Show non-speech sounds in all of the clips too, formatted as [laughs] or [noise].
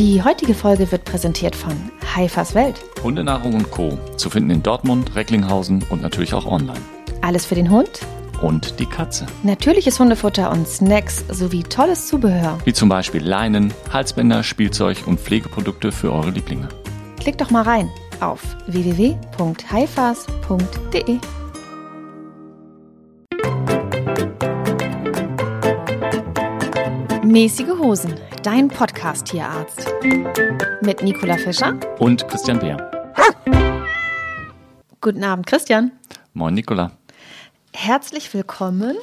Die heutige Folge wird präsentiert von Haifas Welt. Hundenahrung und Co. Zu finden in Dortmund, Recklinghausen und natürlich auch online. Alles für den Hund, Und die Katze. natürliches Hundefutter und Snacks sowie tolles Zubehör. Wie zum Beispiel Leinen, Halsbänder, Spielzeug und Pflegeprodukte für eure Lieblinge. Klick doch mal rein auf www.haifas.de. Mäßige Hosen, dein Podcast-Tierarzt. Mit Nicola Fischer. Und Christian Beer. Guten Abend, Christian. Moin Nicola. Herzlich willkommen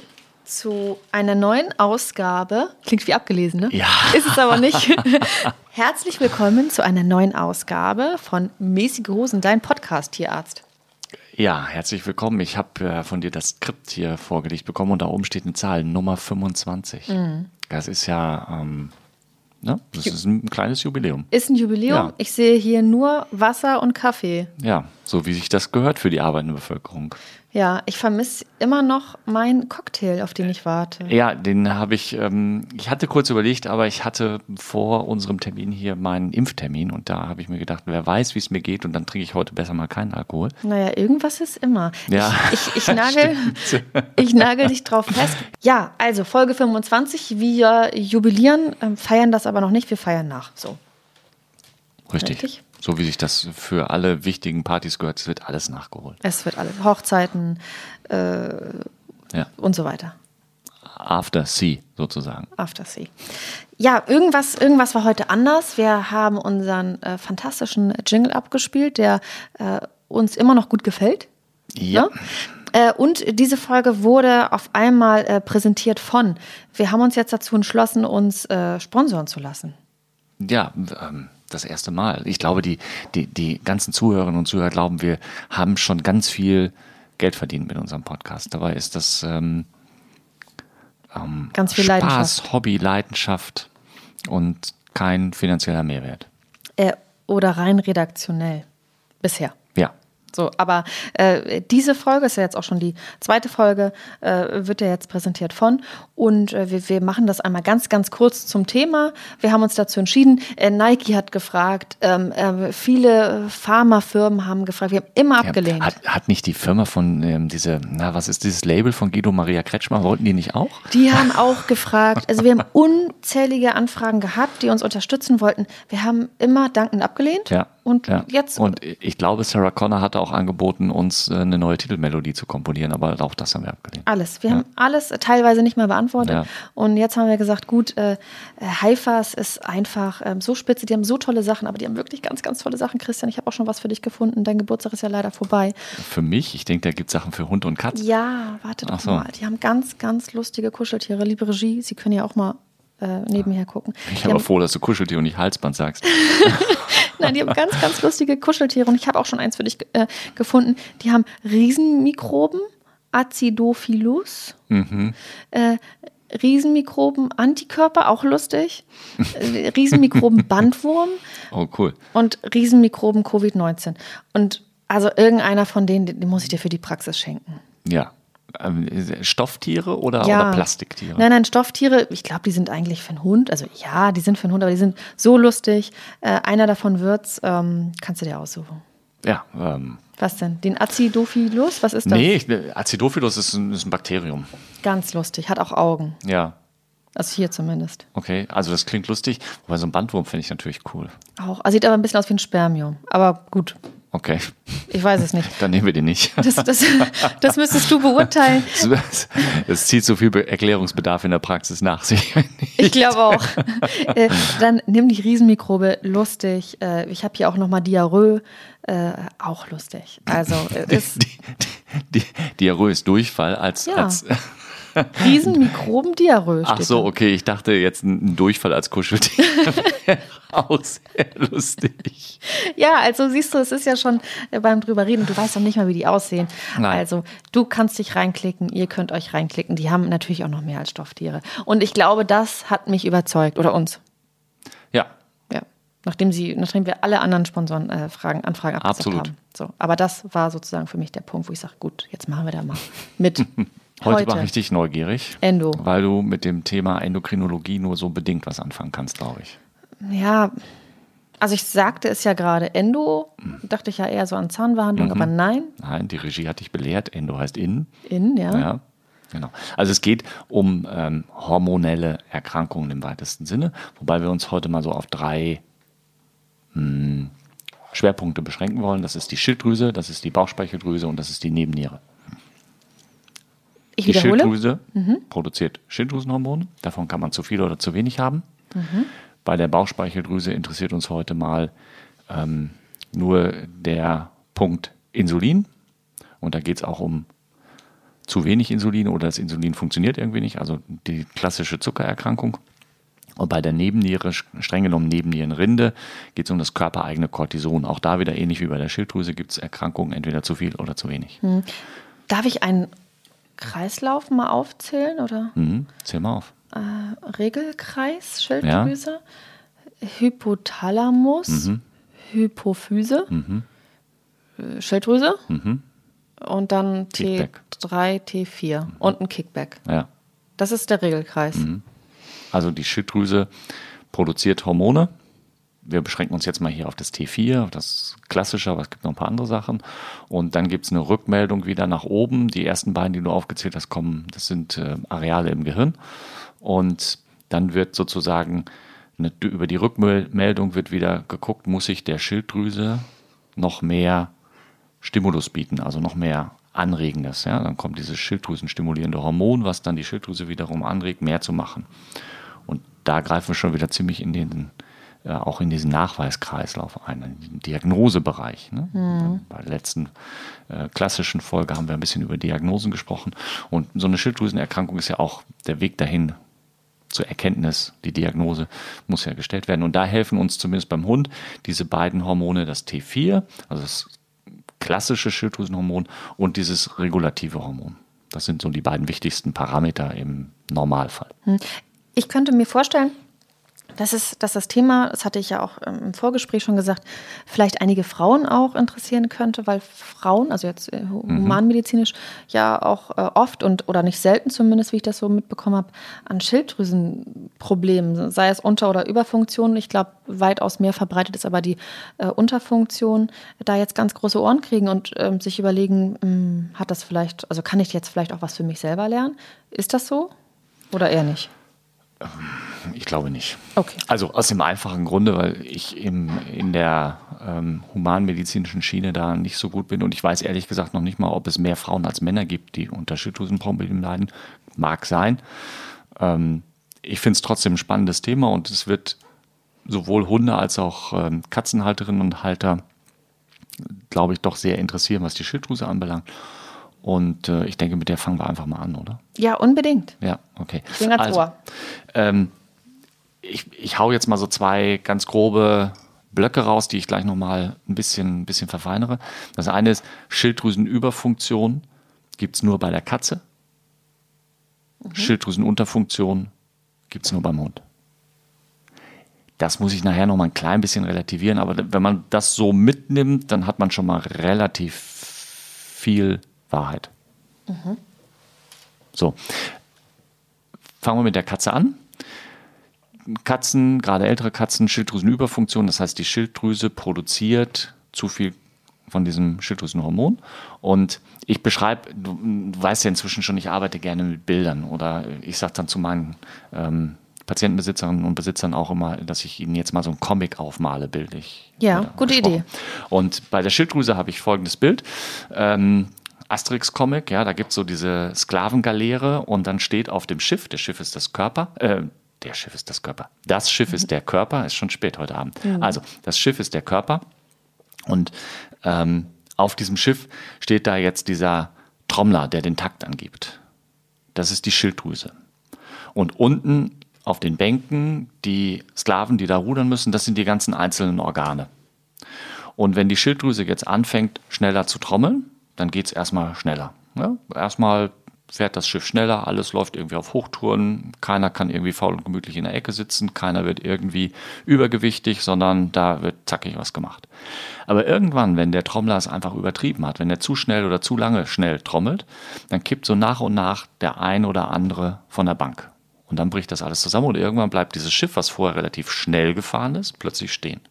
zu einer neuen Ausgabe. Klingt wie abgelesen, ne? Ja. Ist es aber nicht. [laughs] Herzlich willkommen zu einer neuen Ausgabe von Mäßige Hosen, dein Podcast-Tierarzt. Ja, herzlich willkommen. Ich habe äh, von dir das Skript hier vorgelegt bekommen und da oben steht eine Zahl, Nummer 25. Das ist ja, ähm, ne? das ist ein kleines Jubiläum. Ist ein Jubiläum. Ja. Ich sehe hier nur Wasser und Kaffee. Ja, so wie sich das gehört für die arbeitende Bevölkerung. Ja, ich vermisse immer noch meinen Cocktail, auf den ich warte. Ja, den habe ich, ähm, ich hatte kurz überlegt, aber ich hatte vor unserem Termin hier meinen Impftermin und da habe ich mir gedacht, wer weiß, wie es mir geht und dann trinke ich heute besser mal keinen Alkohol. Naja, irgendwas ist immer. Ja. Ich, ich, ich, [laughs] nagel, ich nagel dich drauf fest. Ja, also Folge 25. Wir jubilieren, ähm, feiern das aber noch nicht. Wir feiern nach. So. Richtig. Richtig. So wie sich das für alle wichtigen Partys gehört, es wird alles nachgeholt. Es wird alles. Hochzeiten Ja. und so weiter. After Sea sozusagen. After Sea. Ja, irgendwas, irgendwas war heute anders. Wir haben unseren äh, fantastischen Jingle abgespielt, der äh, uns immer noch gut gefällt. Ja. Ne? Äh, und diese Folge wurde auf einmal äh, präsentiert von. Wir haben uns jetzt dazu entschlossen, uns äh, sponsoren zu lassen. Ja, ähm, das erste Mal. Ich glaube, die, die, die ganzen Zuhörerinnen und Zuhörer glauben, wir haben schon ganz viel Geld verdient mit unserem Podcast. Dabei ist das ähm, ähm, Ganz viel Spaß, Leidenschaft. Hobby, Leidenschaft und kein finanzieller Mehrwert. Äh, oder rein redaktionell. Bisher. Ja. So, aber äh, diese Folge ist ja jetzt auch schon die zweite Folge, äh, wird ja jetzt präsentiert von. Und äh, wir, wir machen das einmal ganz, ganz kurz zum Thema. Wir haben uns dazu entschieden. Äh, Nike hat gefragt, ähm, äh, viele Pharmafirmen haben gefragt, wir haben immer Ja, abgelehnt. Hat, hat nicht die Firma von ähm, diese, na, was ist dieses Label von Guido Maria Kretschmer, wollten die nicht auch? Die haben auch gefragt, also wir haben [laughs] unzählige Anfragen gehabt, die uns unterstützen wollten. Wir haben immer dankend abgelehnt. Ja. Und ja. jetzt Und ich glaube, Sarah Connor hatte auch angeboten, uns äh, eine neue Titelmelodie zu komponieren, aber auch das haben wir abgelehnt. alles. Wir haben alles äh, teilweise nicht mal beantwortet. Ja. Und jetzt haben wir gesagt, gut, äh, äh, Haifas ist einfach ähm, so spitze, die haben so tolle Sachen, aber die haben wirklich ganz, ganz tolle Sachen. Christian, ich habe auch schon was für dich gefunden. Dein Geburtstag ist ja leider vorbei. Für mich, ich denke, da gibt es Sachen für Hund und Katz. Ja, warte doch so. mal. Die haben ganz, ganz lustige Kuscheltiere. Liebe Regie, Sie können ja auch mal äh, nebenher gucken. Ich bin aber froh, dass du Kuscheltier und nicht Halsband sagst. [laughs] Nein, die haben ganz, ganz lustige Kuscheltiere und ich habe auch schon eins für dich äh, gefunden. Die haben Riesenmikroben, Acidophilus, äh, Riesenmikroben, Antikörper, auch lustig, äh, Riesenmikroben [laughs] Bandwurm Oh, cool. und Riesenmikroben Covid-19. Und also irgendeiner von denen, den, den muss ich dir für die Praxis schenken. Ja. Ähm, Stofftiere oder, Ja. oder Plastiktiere? Nein, nein, Stofftiere, ich glaube, die sind eigentlich für einen Hund. Also ja, die sind für einen Hund, aber die sind so lustig. Äh, einer davon wird's, ähm, kannst du dir aussuchen. Ja. Ähm, Was denn? Den Acidophilus? Was ist das? nee, ich, Acidophilus ist ein, ist ein Bakterium. Ganz lustig, hat auch Augen. Ja. Also hier zumindest. Okay, also das klingt lustig. Wobei so ein Bandwurm finde ich natürlich cool. Auch. Also sieht aber ein bisschen aus wie ein Spermium. Aber gut, Okay, ich weiß es nicht. dann nehmen wir den nicht. Das, das, das müsstest du beurteilen. Es zieht so viel Be- Erklärungsbedarf in der Praxis nach sich. Ich glaube auch. Äh, dann nimm die Riesenmikrobe, lustig. Äh, ich habe hier auch nochmal Diarrhoe, äh, auch lustig. Also ist Die, die, Diarrhoe ist Durchfall als, Ja. als Riesenmikroben Diarrhoe. Ach so, okay, ich dachte jetzt ein Durchfall als Kuscheltier. [laughs] auch sehr lustig. Ja, also siehst du, es ist ja schon äh, beim drüber reden. Du weißt noch nicht mal, wie die aussehen. Nein. Also du kannst dich reinklicken, ihr könnt euch reinklicken. Die haben natürlich auch noch mehr als Stofftiere. Und ich glaube, das hat mich überzeugt oder uns. Ja, Ja. Nachdem sie, nachdem wir alle anderen Sponsoren äh, Fragen, Anfragen abgesagt Absolut. haben. So. Aber das war sozusagen für mich der Punkt, wo ich sage, gut, jetzt machen wir da mal mit. [laughs] heute, Heute. war ich dich neugierig. Endo. Weil du mit dem Thema Endokrinologie nur so bedingt was anfangen kannst, glaube ich. Ja, Also ich sagte es ja gerade, Endo, dachte ich ja eher so an Zahnbehandlung, aber nein, Nein, die Regie hat dich belehrt. Endo heißt innen. innen, ja. Ja, genau. Also es geht um ähm, hormonelle Erkrankungen im weitesten Sinne, wobei wir uns heute mal so auf drei mh, Schwerpunkte beschränken wollen. Das ist die Schilddrüse, das ist die Bauchspeicheldrüse und das ist die Nebenniere. Ich Die wiederhole. Schilddrüse produziert Schilddrüsenhormone. Davon kann man zu viel oder zu wenig haben. Bei der Bauchspeicheldrüse interessiert uns heute mal ähm, nur der Punkt Insulin. Und da geht es auch um zu wenig Insulin oder das Insulin funktioniert irgendwie nicht, also die klassische Zuckererkrankung. Und bei der Nebenniere, streng genommen Nebennierenrinde, geht es um das körpereigene Cortison. Auch da wieder ähnlich wie bei der Schilddrüse gibt es Erkrankungen entweder zu viel oder zu wenig. Darf ich einen Kreislauf mal aufzählen oder Mhm. Zähl mal auf. Regelkreis, Schilddrüse, Hypothalamus, Hypophyse, äh, Schilddrüse und dann Kickback. T3, T4 und ein Kickback. Ja. Das ist der Regelkreis. Also die Schilddrüse produziert Hormone. Wir beschränken uns jetzt mal hier auf das T4, auf das klassische, aber es gibt noch ein paar andere Sachen. Und dann gibt es eine Rückmeldung wieder nach oben. Die ersten beiden, die du aufgezählt hast, kommen, das sind äh, Areale im Gehirn. Und dann wird sozusagen eine, über die Rückmeldung wird wieder geguckt, muss ich der Schilddrüse noch mehr Stimulus bieten, also noch mehr Anregendes. Ja? Dann kommt dieses Schilddrüsenstimulierende Hormon, was dann die Schilddrüse wiederum anregt, mehr zu machen. Und da greifen wir schon wieder ziemlich in den, äh, auch in diesen Nachweiskreislauf ein, in den Diagnosebereich. Ne? Bei der letzten äh, klassischen Folge haben wir ein bisschen über Diagnosen gesprochen. Und so eine Schilddrüsenerkrankung ist ja auch der Weg dahin zur Erkenntnis, die Diagnose muss ja gestellt werden. Und da helfen uns zumindest beim Hund diese beiden Hormone, das T4, also das klassische Schilddrüsenhormon und dieses regulative Hormon. Das sind so die beiden wichtigsten Parameter im Normalfall. Ich könnte mir vorstellen, dass, es, dass das Thema, das hatte ich ja auch ähm, im Vorgespräch schon gesagt, vielleicht einige Frauen auch interessieren könnte, weil Frauen, also jetzt äh, hu- humanmedizinisch, ja auch äh, oft und oder nicht selten zumindest, wie ich das so mitbekommen habe, an Schilddrüsenproblemen, sei es Unter- oder Überfunktion. Ich glaube, weitaus mehr verbreitet ist aber die äh, Unterfunktion, da jetzt ganz große Ohren kriegen und ähm, sich überlegen, hm, hat das vielleicht, also kann ich jetzt vielleicht auch was für mich selber lernen? Ist das so? Oder eher nicht? Ich glaube nicht. Okay. Also aus dem einfachen Grunde, weil ich im, in der ähm, humanmedizinischen Schiene da nicht so gut bin und ich weiß ehrlich gesagt noch nicht mal, ob es mehr Frauen als Männer gibt, die unter Schilddrüsenproblemen leiden. Mag sein. Ähm, ich finde es trotzdem ein spannendes Thema und es wird sowohl Hunde als auch ähm, Katzenhalterinnen und Halter, glaube ich, doch sehr interessieren, was die Schilddrüse anbelangt. Und äh, ich denke, mit der fangen wir einfach mal an, oder? Ja, unbedingt. Ja, okay. Ich bin ganz also, ähm, ich, ich hau jetzt mal so zwei ganz grobe Blöcke raus, die ich gleich nochmal ein bisschen, ein bisschen verfeinere. Das eine ist Schilddrüsenüberfunktion gibt es nur bei der Katze. Schilddrüsenunterfunktion gibt es nur beim Hund. Das muss ich nachher nochmal ein klein bisschen relativieren, aber wenn man das so mitnimmt, dann hat man schon mal relativ viel Wahrheit. So, fangen wir mit der Katze an. Katzen, gerade ältere Katzen, Schilddrüsenüberfunktion, das heißt, die Schilddrüse produziert zu viel von diesem Schilddrüsenhormon. Und ich beschreibe, du, weißt ja inzwischen schon, ich arbeite gerne mit Bildern oder ich sage dann zu meinen ähm, Patientenbesitzerinnen und Besitzern auch immer, dass ich ihnen jetzt mal so ein Comic aufmale, bildlich. Ja, gute gesprochen. Idee. Und bei der Schilddrüse habe ich folgendes Bild. Ähm, Asterix-Comic, ja, da gibt es so diese Sklavengaleere und dann steht auf dem Schiff, der Schiff ist das Körper, äh, der Schiff ist das Körper. Das Schiff ist der Körper, ist schon spät heute Abend. Also, das Schiff ist der Körper und ähm, auf diesem Schiff steht da jetzt dieser Trommler, der den Takt angibt. Das ist die Schilddrüse. Und unten auf den Bänken die Sklaven, die da rudern müssen, das sind die ganzen einzelnen Organe. Und wenn die Schilddrüse jetzt anfängt, schneller zu trommeln, dann geht es erstmal schneller. Ja? Erstmal fährt das Schiff schneller, alles läuft irgendwie auf Hochtouren, keiner kann irgendwie faul und gemütlich in der Ecke sitzen, keiner wird irgendwie übergewichtig, sondern da wird zackig was gemacht. Aber irgendwann, wenn der Trommler es einfach übertrieben hat, wenn er zu schnell oder zu lange schnell trommelt, dann kippt so nach und nach der ein oder andere von der Bank. Und dann bricht das alles zusammen und irgendwann bleibt dieses Schiff, was vorher relativ schnell gefahren ist, plötzlich stehen.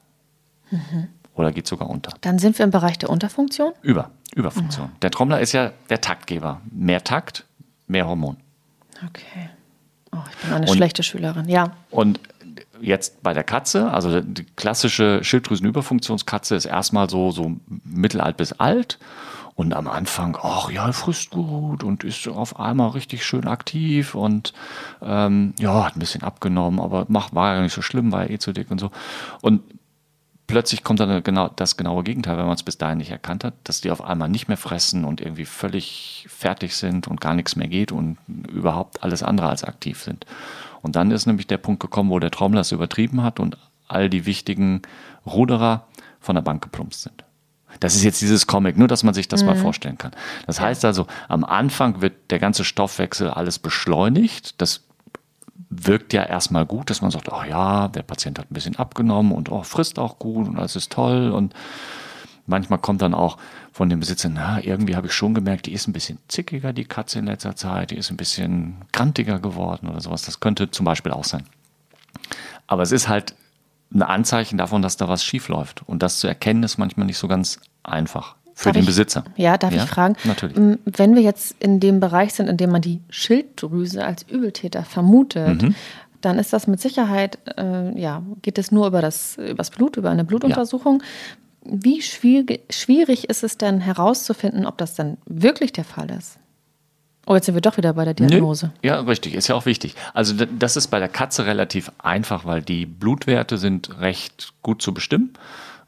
Oder geht sogar unter. Dann sind wir im Bereich der Unterfunktion. Über, Überfunktion. Der Trommler ist ja der Taktgeber. Mehr Takt, mehr Hormon. Okay. Oh, ich bin eine Und- schlechte Schülerin. Ja. Und jetzt bei der Katze, also die klassische Schilddrüsenüberfunktionskatze ist erstmal so, so mittelalt bis alt. Und am Anfang, ach ja, frisst gut und ist auf einmal richtig schön aktiv und ähm, ja, hat ein bisschen abgenommen, aber macht, war ja nicht so schlimm, war ja eh zu dick und so. Und plötzlich kommt dann genau das genaue Gegenteil, wenn man es bis dahin nicht erkannt hat, dass die auf einmal nicht mehr fressen und irgendwie völlig fertig sind und gar nichts mehr geht und überhaupt alles andere als aktiv sind. Und dann ist nämlich der Punkt gekommen, wo der Trommler es übertrieben hat und all die wichtigen Ruderer von der Bank geplumpst sind. Das ist jetzt dieses Comic, nur dass man sich das mal vorstellen kann. Das heißt also, am Anfang wird der ganze Stoffwechsel alles beschleunigt. Das wirkt ja erstmal gut, dass man sagt, ach ja, der Patient hat ein bisschen abgenommen und oh, frisst auch gut und alles ist toll. Und manchmal kommt dann auch von dem Besitzer, na, irgendwie habe ich schon gemerkt, die ist ein bisschen zickiger, die Katze in letzter Zeit, die ist ein bisschen grantiger geworden oder sowas. Das könnte zum Beispiel auch sein. Aber es ist halt ein Anzeichen davon, dass da was schief läuft. Und das zu erkennen, ist manchmal nicht so ganz einfach für Darf den ich- Besitzer. Ja, darf ich fragen? Natürlich. M, Wenn wir jetzt in dem Bereich sind, in dem man die Schilddrüse als Übeltäter vermutet, Mhm. dann ist das mit Sicherheit, äh, ja, geht es nur über das, übers Blut, über eine Blutuntersuchung. Wie schwierig, schwierig ist es denn herauszufinden, ob das dann wirklich der Fall ist? Oh, jetzt sind wir doch wieder bei der Diagnose. Nö. Ja, richtig, ist ja auch wichtig. Also das ist bei der Katze relativ einfach, weil die Blutwerte sind recht gut zu bestimmen,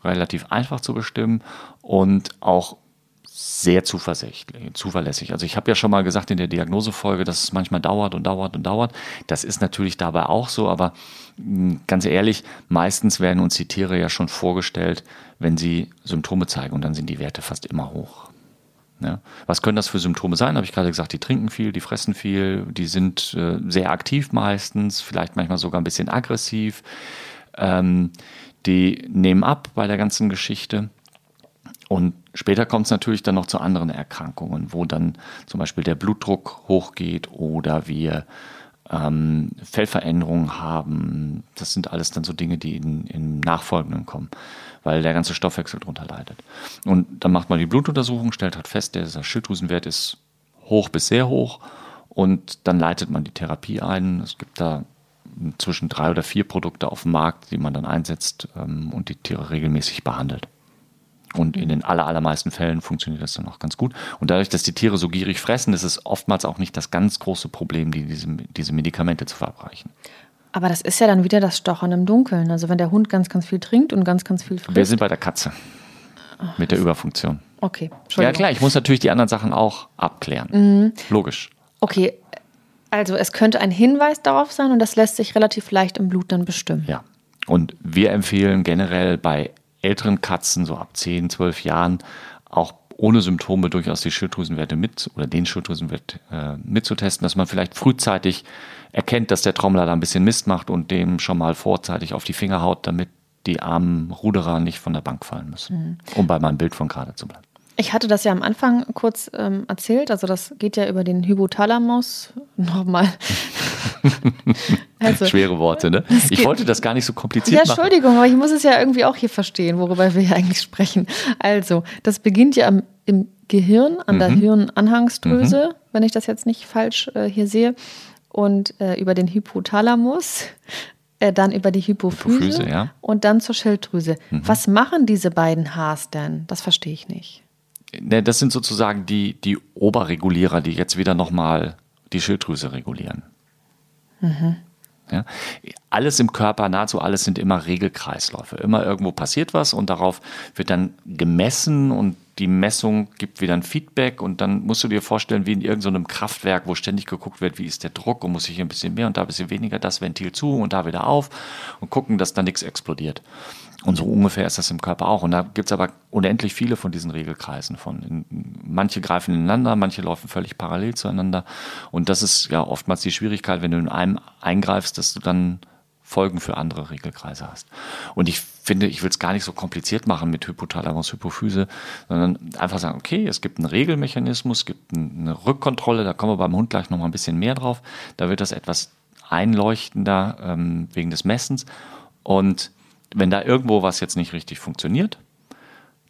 relativ einfach zu bestimmen und auch sehr zuverlässig. Also ich habe ja schon mal gesagt in der Diagnosefolge, dass es manchmal dauert und dauert und dauert. Das ist natürlich dabei auch so, aber mh, ganz ehrlich, meistens werden uns die Tiere ja schon vorgestellt, wenn sie Symptome zeigen und dann sind die Werte fast immer hoch. Ja. Was können das für Symptome sein? Habe ich gerade gesagt, die trinken viel, die fressen viel, die sind äh, sehr aktiv meistens, vielleicht manchmal sogar ein bisschen aggressiv. Ähm, die nehmen ab bei der ganzen Geschichte. Und später kommt es natürlich dann noch zu anderen Erkrankungen, wo dann zum Beispiel der Blutdruck hochgeht oder wir ähm, Fellveränderungen haben. Das sind alles dann so Dinge, die in, im Nachfolgenden kommen, weil der ganze Stoffwechsel darunter leidet. Und dann macht man die Blutuntersuchung, stellt halt fest, dieser Schilddrüsenwert ist hoch bis sehr hoch und dann leitet man die Therapie ein. Es gibt da zwischen drei oder vier Produkte auf dem Markt, die man dann einsetzt ähm, und die Tiere regelmäßig behandelt. Und in den aller, allermeisten Fällen funktioniert das dann auch ganz gut. Und dadurch, dass die Tiere so gierig fressen, ist es oftmals auch nicht das ganz große Problem, die diese, diese Medikamente zu verabreichen. Aber das ist ja dann wieder das Stochern im Dunkeln. Also wenn der Hund ganz, ganz viel trinkt und ganz, ganz viel Wir frisst. sind bei der Katze mit der Überfunktion. Okay, Ja klar, ich muss natürlich die anderen Sachen auch abklären. Logisch. Okay, also es könnte ein Hinweis darauf sein und das lässt sich relativ leicht im Blut dann bestimmen. Ja. Und wir empfehlen generell bei älteren Katzen, so ab 10, 12 Jahren, auch ohne Symptome durchaus die Schilddrüsenwerte mit oder den Schilddrüsenwert äh, mitzutesten, dass man vielleicht frühzeitig erkennt, dass der Trommler da ein bisschen Mist macht und dem schon mal vorzeitig auf die Finger haut, damit die armen Ruderer nicht von der Bank fallen müssen. Um bei meinem Bild von gerade zu bleiben. Ich hatte das ja am Anfang kurz ähm, erzählt, also das geht ja über den Hypothalamus. Nochmal. [laughs] also, Schwere Worte, ne? Ich wollte das gar nicht so ja, kompliziert machen. Entschuldigung, aber ich muss es ja irgendwie auch hier verstehen, worüber wir hier eigentlich sprechen. Also, das beginnt ja am, im Gehirn, an Mhm. der Hirnanhangsdrüse, wenn ich das jetzt nicht falsch äh, hier sehe, und äh, über den Hypothalamus, äh, dann über die Hypophyse, Hypophyse, ja. Mhm. und dann zur Schilddrüse. Was machen diese beiden Hs denn? Das verstehe ich nicht. Ne, das sind sozusagen die, die Oberregulierer, die jetzt wieder nochmal die Schilddrüse regulieren. Ja? Alles im Körper, nahezu alles sind immer Regelkreisläufe. Immer irgendwo passiert was und darauf wird dann gemessen und die Messung gibt wieder ein Feedback und dann musst du dir vorstellen, wie in irgendeinem Kraftwerk, wo ständig geguckt wird, wie ist der Druck und muss ich hier ein bisschen mehr und da ein bisschen weniger, das Ventil zu und da wieder auf und gucken, dass da nichts explodiert. Und so ungefähr ist das im Körper auch. Und da gibt es aber unendlich viele von diesen Regelkreisen von. Manche greifen ineinander, manche laufen völlig parallel zueinander. Und das ist ja oftmals die Schwierigkeit, wenn du in einem eingreifst, dass du dann Folgen für andere Regelkreise hast. Und ich finde, ich will es gar nicht so kompliziert machen mit Hypothalamus, Hypophyse, sondern einfach sagen, okay, es gibt einen Regelmechanismus, es gibt ein- eine Rückkontrolle, da kommen wir beim Hund gleich noch mal ein bisschen mehr drauf. Da wird das etwas einleuchtender ähm, wegen des Messens. Und wenn da irgendwo was jetzt nicht richtig funktioniert,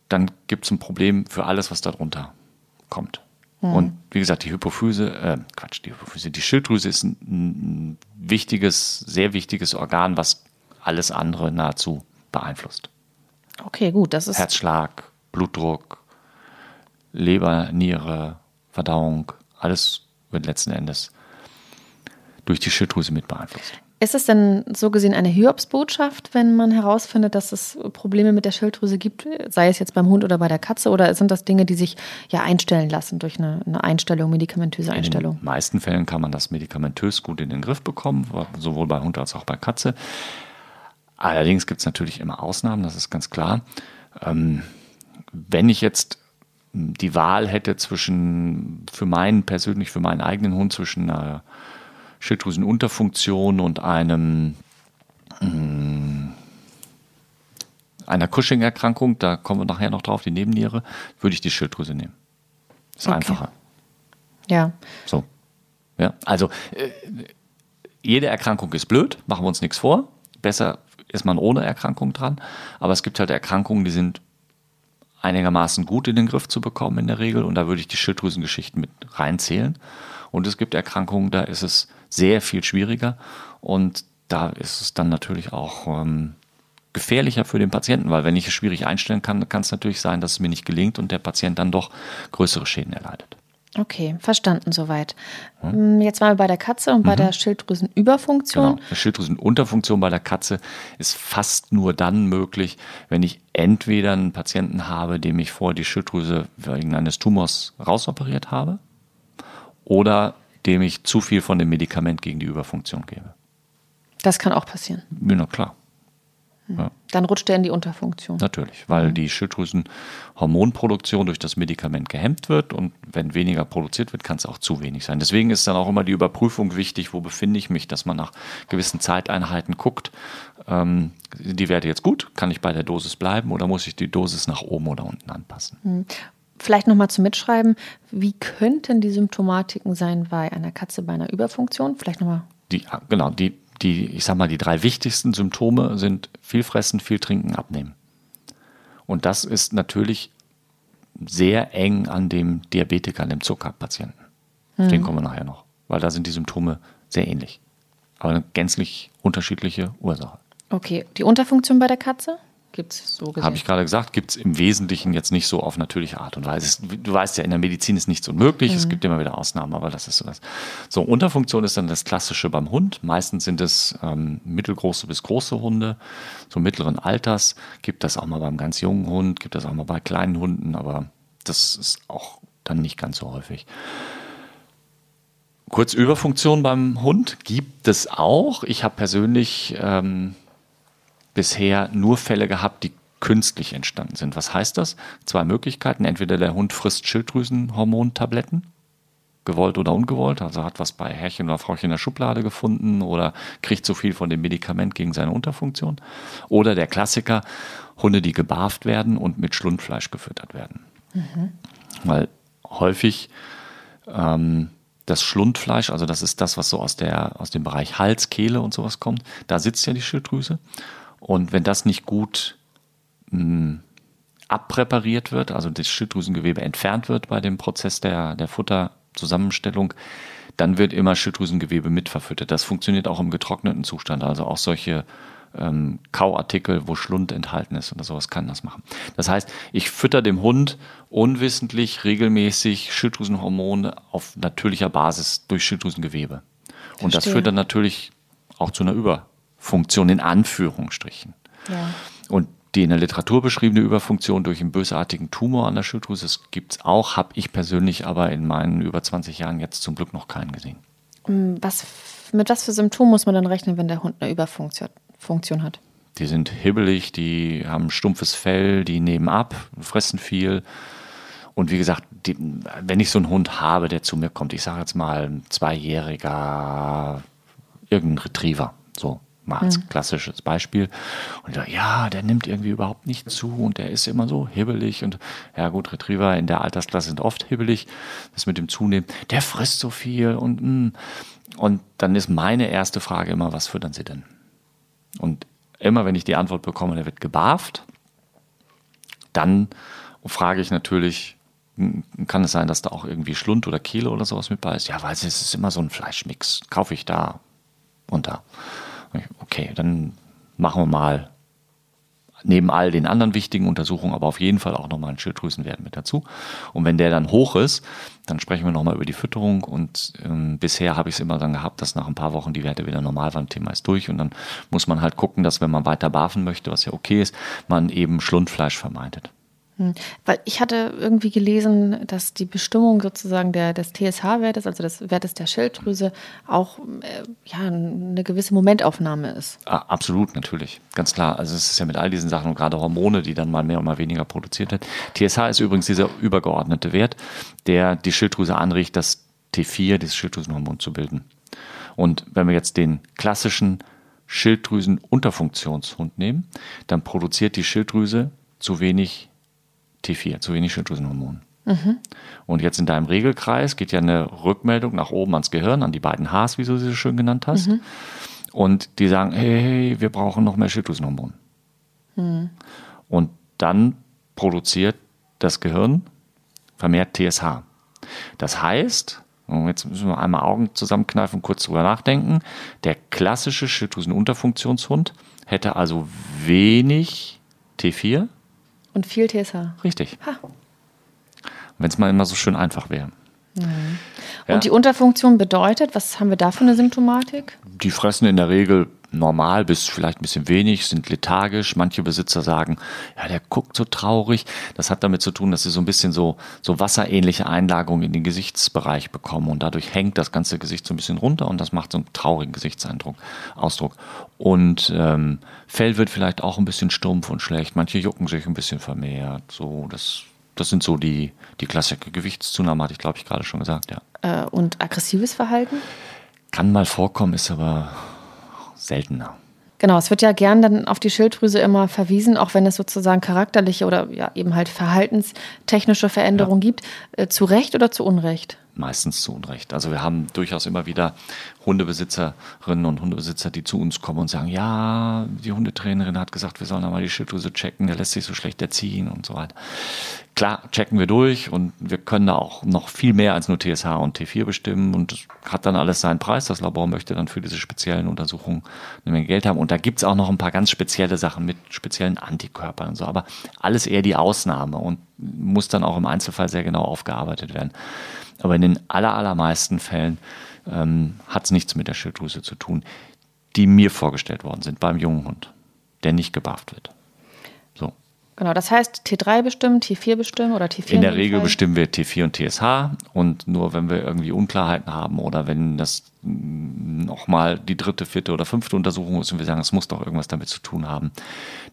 dann gibt es ein Problem für alles, was darunter kommt. Mhm. Und wie gesagt, die Hypophyse, äh, Quatsch, die Hypophyse, die Schilddrüse ist ein, ein wichtiges, sehr wichtiges Organ, was alles andere nahezu beeinflusst. Okay, gut, das ist. Herzschlag, Blutdruck, Leber, Niere, Verdauung, alles wird letzten Endes durch die Schilddrüse mit beeinflusst. Ist es denn so gesehen eine Hiobsbotschaft, wenn man herausfindet, dass es Probleme mit der Schilddrüse gibt, sei es jetzt beim Hund oder bei der Katze, oder sind das Dinge, die sich ja einstellen lassen durch eine, eine Einstellung, medikamentöse Einstellung? In den meisten Fällen kann man das medikamentös gut in den Griff bekommen, sowohl bei Hund als auch bei Katze. Allerdings gibt es natürlich immer Ausnahmen, das ist ganz klar. Ähm, wenn ich jetzt die Wahl hätte zwischen, für meinen persönlich, für meinen eigenen Hund, zwischen einer Schilddrüsenunterfunktion und einem mm, einer Cushing-Erkrankung, da kommen wir nachher noch drauf, die Nebenniere, würde ich die Schilddrüse nehmen. Ist okay. einfacher. Ja. So. Ja, also äh, jede Erkrankung ist blöd, machen wir uns nichts vor. Besser ist man ohne Erkrankung dran. Aber es gibt halt Erkrankungen, die sind einigermaßen gut in den Griff zu bekommen in der Regel. Und da würde ich die Schilddrüsengeschichten mit reinzählen. Und es gibt Erkrankungen, da ist es sehr viel schwieriger. Und da ist es dann natürlich auch ähm, gefährlicher für den Patienten, weil wenn ich es schwierig einstellen kann, kann es natürlich sein, dass es mir nicht gelingt und der Patient dann doch größere Schäden erleidet. Okay, verstanden soweit. Hm. Jetzt waren wir bei der Katze und bei mhm. der Schilddrüsenüberfunktion. Genau. Die Schilddrüsenunterfunktion bei der Katze ist fast nur dann möglich, wenn ich entweder einen Patienten habe, dem ich vor die Schilddrüse wegen eines Tumors rausoperiert habe, oder dem ich zu viel von dem Medikament gegen die Überfunktion gebe. Das kann auch passieren. Ja, na klar. Ja. Dann rutscht er in die Unterfunktion. Natürlich, weil mhm. die Schilddrüsenhormonproduktion durch das Medikament gehemmt wird und wenn weniger produziert wird, kann es auch zu wenig sein. Deswegen ist dann auch immer die Überprüfung wichtig, wo befinde ich mich, dass man nach gewissen Zeiteinheiten guckt, ähm, die Werte jetzt gut, kann ich bei der Dosis bleiben oder muss ich die Dosis nach oben oder unten anpassen? Mhm. Vielleicht nochmal zum Mitschreiben, wie könnten die Symptomatiken sein bei einer Katze bei einer Überfunktion? Vielleicht nochmal. Die, genau, die die, ich sag mal, die drei wichtigsten Symptome sind viel fressen, viel trinken, abnehmen. Und das ist natürlich sehr eng an dem Diabetiker, an dem Zuckerpatienten. Mhm. Den kommen wir nachher noch, weil da sind die Symptome sehr ähnlich. Aber eine gänzlich unterschiedliche Ursache. Okay, die Unterfunktion bei der Katze? Gibt es so gesehen? Habe ich gerade gesagt, gibt es im Wesentlichen jetzt nicht so auf natürliche Art und Weise. Du weißt ja, in der Medizin ist nichts unmöglich, mhm. es gibt immer wieder Ausnahmen, aber das ist so das. So, Unterfunktion ist dann das Klassische beim Hund. Meistens sind es ähm, mittelgroße bis große Hunde, so mittleren Alters. Gibt das auch mal beim ganz jungen Hund, gibt das auch mal bei kleinen Hunden, aber das ist auch dann nicht ganz so häufig. Kurz Überfunktion beim Hund gibt es auch. Ich habe persönlich ähm, bisher nur Fälle gehabt, die künstlich entstanden sind. Was heißt das? Zwei Möglichkeiten. Entweder der Hund frisst Schilddrüsenhormontabletten, gewollt oder ungewollt, also hat was bei Herrchen oder Frauchen in der Schublade gefunden oder kriegt zu viel von dem Medikament gegen seine Unterfunktion. Oder der Klassiker, Hunde, die gebarft werden und mit Schlundfleisch gefüttert werden. Mhm. Weil häufig ähm, das Schlundfleisch, also das ist das, was so aus, der, aus dem Bereich Hals, Kehle und sowas kommt, da sitzt ja die Schilddrüse. Und wenn das nicht gut mh, hm, abpräpariert wird, also das Schilddrüsengewebe entfernt wird bei dem Prozess der, der Futterzusammenstellung, dann wird immer Schilddrüsengewebe mitverfüttert. Das funktioniert auch im getrockneten Zustand, also auch solche ähm, Kauartikel, wo Schlund enthalten ist oder sowas kann das machen. Das heißt, ich fütter dem Hund unwissentlich regelmäßig Schilddrüsenhormone auf natürlicher Basis durch Schilddrüsengewebe. Und das führt dann natürlich auch zu einer Über Funktion in Anführungsstrichen. Ja. Und die in der Literatur beschriebene Überfunktion durch einen bösartigen Tumor an der Schilddrüse, das gibt es auch, habe ich persönlich aber in meinen über 20 Jahren jetzt zum Glück noch keinen gesehen. Mm, was, mit was für Symptomen muss man dann rechnen, wenn der Hund eine Überfunktion Funktion hat? Die sind hibbelig, die haben stumpfes Fell, die nehmen ab, fressen viel. Und wie gesagt, die, wenn ich so einen Hund habe, der zu mir kommt, ich sage jetzt mal ein zweijähriger, irgendein Retriever, so, mal als mhm. klassisches Beispiel. Und ich ja, der nimmt irgendwie überhaupt nicht zu und der ist immer so hibbelig. Und ja gut, Retriever in der Altersklasse sind oft hibbelig. Das mit dem Zunehmen, der frisst so viel und mh. Mm. und dann ist meine erste Frage immer, was füttern Sie denn? Und Immer wenn ich die Antwort bekomme, der wird gebarft, dann frage ich natürlich, kann es sein, dass da auch irgendwie Schlund oder Kehle oder sowas mit bei ist? Ja, weil es ist immer so ein Fleischmix. Kaufe ich da und da. Okay, dann machen wir mal neben all den anderen wichtigen Untersuchungen aber auf jeden Fall auch nochmal einen Schilddrüsenwert mit dazu. Und wenn der dann hoch ist, dann sprechen wir nochmal über die Fütterung. Und ähm, bisher habe ich es immer dann gehabt, dass nach ein paar Wochen die Werte wieder normal waren, Thema ist durch. Und dann muss man halt gucken, dass wenn man weiter barfen möchte, was ja okay ist, man eben Schlundfleisch vermeidet. Hm. Weil ich hatte irgendwie gelesen, dass die Bestimmung sozusagen der, des TSH-Wertes, also des Wertes der Schilddrüse, auch äh, ja, eine gewisse Momentaufnahme ist. Ah, absolut, natürlich. Ganz klar. Also es ist ja mit all diesen Sachen und gerade Hormone, die dann mal mehr und mal weniger produziert werden. TSH ist übrigens dieser übergeordnete Wert, der die Schilddrüse anregt, das T4, dieses Schilddrüsenhormon, zu bilden. Und wenn wir jetzt den klassischen Schilddrüsenunterfunktionshund nehmen, dann produziert die Schilddrüse zu wenig T4, zu wenig Schilddrüsenhormon. Mhm. Und jetzt in deinem Regelkreis geht ja eine Rückmeldung nach oben ans Gehirn, an die beiden Hs, wie du sie so schön genannt hast. Mhm. Und die sagen, hey, hey, wir brauchen noch mehr Schilddrüsenhormon. Mhm. Und dann produziert das Gehirn vermehrt TSH. Das heißt, jetzt müssen wir einmal Augen zusammenkneifen und kurz drüber nachdenken, der klassische Schilddrüsenunterfunktionshund hätte also wenig T4 und viel TSH. Richtig. Wenn es mal immer so schön einfach wäre. Mhm. Ja. Und die Unterfunktion bedeutet, was haben wir da für eine Symptomatik? Die fressen in der Regel normal bis vielleicht ein bisschen wenig, sind lethargisch. Manche Besitzer sagen, ja, der guckt so traurig. Das hat damit zu tun, dass sie so ein bisschen so, so wasserähnliche Einlagerungen in den Gesichtsbereich bekommen und dadurch hängt das ganze Gesicht so ein bisschen runter und das macht so einen traurigen Gesichtseindruck, Ausdruck. Und ähm, Fell wird vielleicht auch ein bisschen stumpf und schlecht. Manche jucken sich ein bisschen vermehrt. So, das, das sind so die, die Klassiker. Gewichtszunahme hatte ich, glaube ich, gerade schon gesagt, ja. Äh, und aggressives Verhalten? Kann mal vorkommen, ist aber seltener. Genau, es wird ja gern dann auf die Schilddrüse immer verwiesen, auch wenn es sozusagen charakterliche oder ja eben halt verhaltenstechnische Veränderungen ja. gibt. Äh, zu Recht oder zu Unrecht? Meistens zu Unrecht. Also wir haben durchaus immer wieder Hundebesitzerinnen und Hundebesitzer, die zu uns kommen und sagen, ja, die Hundetrainerin hat gesagt, wir sollen da mal die Schilddrüse checken, der lässt sich so schlecht erziehen und so weiter. Klar, checken wir durch und wir können da auch noch viel mehr als nur TSH und T4 bestimmen und hat dann alles seinen Preis. Das Labor möchte dann für diese speziellen Untersuchungen eine Menge Geld haben und da gibt es auch noch ein paar ganz spezielle Sachen mit speziellen Antikörpern und so, aber alles eher die Ausnahme und muss dann auch im Einzelfall sehr genau aufgearbeitet werden. Aber in den allermeisten Fällen ähm, hat es nichts mit der Schilddrüse zu tun, die mir vorgestellt worden sind beim jungen Hund, der nicht gebafft wird. Genau, das heißt T3 bestimmen, T4 bestimmen oder T4? In der Regel Fall? bestimmen wir T4 und TSH und nur wenn wir irgendwie Unklarheiten haben oder wenn das nochmal die dritte, vierte oder fünfte Untersuchung ist und wir sagen, es muss doch irgendwas damit zu tun haben,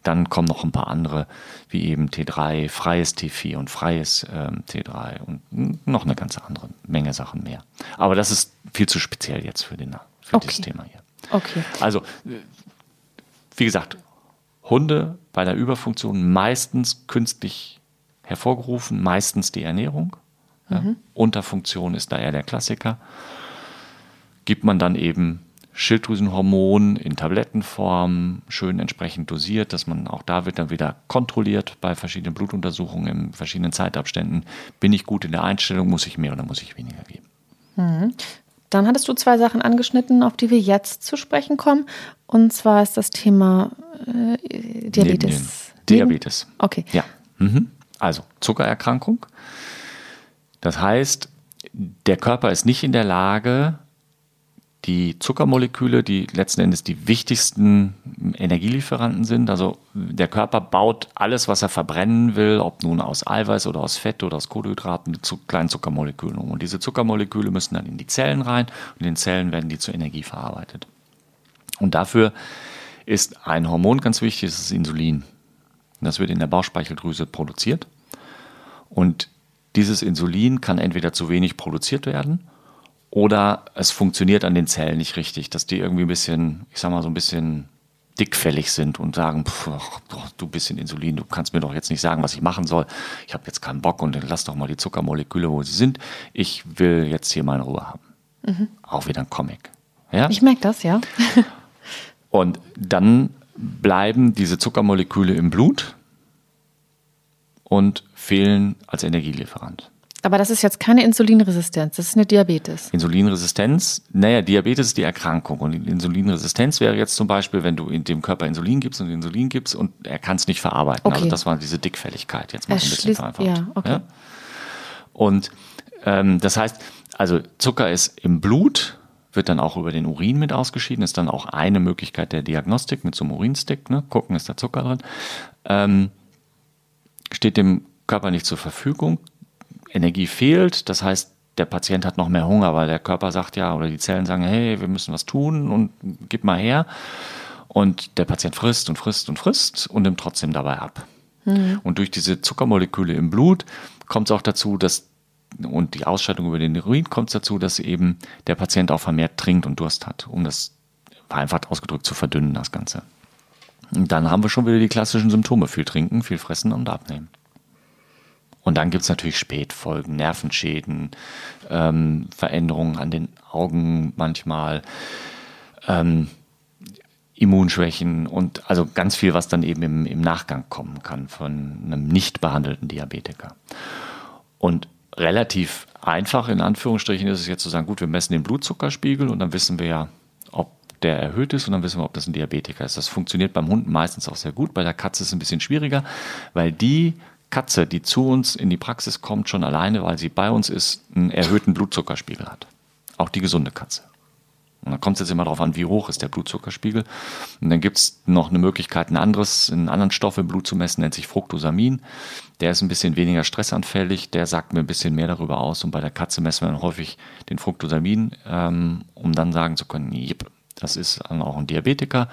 dann kommen noch ein paar andere, wie eben T3, freies T4 und freies ähm, T3 und noch eine ganze andere Menge Sachen mehr. Aber das ist viel zu speziell jetzt für, den, für okay. dieses Thema hier. Okay. Also, wie gesagt, Hunde bei der Überfunktion meistens künstlich hervorgerufen, meistens die Ernährung. Ja. Mhm. Unterfunktion ist da eher der Klassiker. Gibt man dann eben Schilddrüsenhormon in Tablettenform, schön entsprechend dosiert, dass man auch da wird dann wieder kontrolliert bei verschiedenen Blutuntersuchungen in verschiedenen Zeitabständen. Bin ich gut in der Einstellung, muss ich mehr oder muss ich weniger geben? Mhm. Dann hattest du zwei Sachen angeschnitten, auf die wir jetzt zu sprechen kommen. Und zwar ist das Thema äh, Diabetes. Diabetes. Okay. Ja. Mhm. Also Zuckererkrankung. Das heißt, der Körper ist nicht in der Lage, die Zuckermoleküle, die letzten Endes die wichtigsten Energielieferanten sind. Also der Körper baut alles, was er verbrennen will, ob nun aus Eiweiß oder aus Fett oder aus Kohlenhydraten, zu kleinen Zuckermolekülen um. Und diese Zuckermoleküle müssen dann in die Zellen rein und in den Zellen werden die zur Energie verarbeitet. Und dafür ist ein Hormon ganz wichtig, das ist Insulin. Das wird in der Bauchspeicheldrüse produziert. Und dieses Insulin kann entweder zu wenig produziert werden oder es funktioniert an den Zellen nicht richtig, dass die irgendwie ein bisschen, ich sag mal so ein bisschen dickfällig sind und sagen, pff, du bisschen Insulin, du kannst mir doch jetzt nicht sagen, was ich machen soll. Ich habe jetzt keinen Bock und dann lass doch mal die Zuckermoleküle, wo sie sind. Ich will jetzt hier meine Ruhe haben. Mhm. Auch wieder ein Comic. Ja? Ich merke das, ja. [laughs] und dann bleiben diese Zuckermoleküle im Blut und fehlen als Energielieferant. Aber das ist jetzt keine Insulinresistenz, das ist eine Diabetes. Insulinresistenz, naja, Diabetes ist die Erkrankung. Und Insulinresistenz wäre jetzt zum Beispiel, wenn du in dem Körper Insulin gibst und Insulin gibst und er kann es nicht verarbeiten. Also okay. Also das war diese Dickfälligkeit, jetzt mal ein bisschen vereinfacht. Ja, okay. Ja? Und ähm, das heißt, also Zucker ist im Blut, wird dann auch über den Urin mit ausgeschieden, ist dann auch eine Möglichkeit der Diagnostik mit so einem Urinstick, ne? gucken, ist da Zucker drin. Ähm, steht dem Körper nicht zur Verfügung. Energie fehlt, das heißt, der Patient hat noch mehr Hunger, weil der Körper sagt ja, oder die Zellen sagen, hey, wir müssen was tun und gib mal her. Und der Patient frisst und frisst und frisst und nimmt trotzdem dabei ab. Mhm. Und durch diese Zuckermoleküle im Blut kommt es auch dazu, dass und die Ausscheidung über den Urin kommt es dazu, dass eben der Patient auch vermehrt trinkt und Durst hat, um das vereinfacht ausgedrückt zu verdünnen, das Ganze. Und dann haben wir schon wieder die klassischen Symptome, viel trinken, viel fressen und abnehmen. Und dann gibt es natürlich Spätfolgen, Nervenschäden, ähm, Veränderungen an den Augen manchmal, ähm, Immunschwächen und also ganz viel, was dann eben im, im Nachgang kommen kann von einem nicht behandelten Diabetiker. Und relativ einfach in Anführungsstrichen ist es jetzt zu sagen, gut, wir messen den Blutzuckerspiegel und dann wissen wir ja, ob der erhöht ist und dann wissen wir, ob das ein Diabetiker ist. Das funktioniert beim Hund meistens auch sehr gut, bei der Katze ist es ein bisschen schwieriger, weil die Katze, die zu uns in die Praxis kommt, schon alleine, weil sie bei uns ist, einen erhöhten Blutzuckerspiegel hat. Auch die gesunde Katze. Und dann kommt es jetzt immer darauf an, wie hoch ist der Blutzuckerspiegel. Und dann gibt es noch eine Möglichkeit, ein anderes, einen anderen Stoff im Blut zu messen, nennt sich Fructosamin. Der ist ein bisschen weniger stressanfällig, der sagt mir ein bisschen mehr darüber aus. Und bei der Katze messen wir dann häufig den Fructosamin, ähm, um dann sagen zu können, jep, das ist auch ein Diabetiker.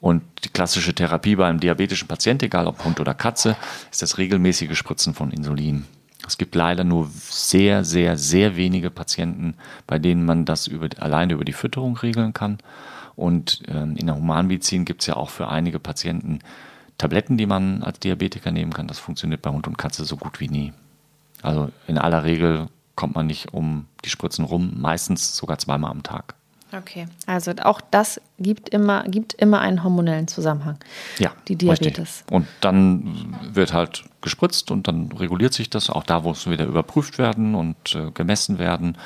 Und die klassische Therapie bei einem diabetischen Patienten, egal ob Hund oder Katze, ist das regelmäßige Spritzen von Insulin. Es gibt leider nur sehr, sehr, sehr wenige Patienten, bei denen man das über, alleine über die Fütterung regeln kann. Und ähm, in der Humanmedizin gibt es ja auch für einige Patienten Tabletten, die man als Diabetiker nehmen kann. Das funktioniert bei Hund und Katze so gut wie nie. Also in aller Regel kommt man nicht um die Spritzen rum, meistens sogar zweimal am Tag. Okay, also auch das gibt immer, gibt immer einen hormonellen Zusammenhang. Ja, die Diabetes. Richtig. Und dann wird halt gespritzt und dann reguliert sich das, auch da, wo es wieder überprüft werden und äh, gemessen werden.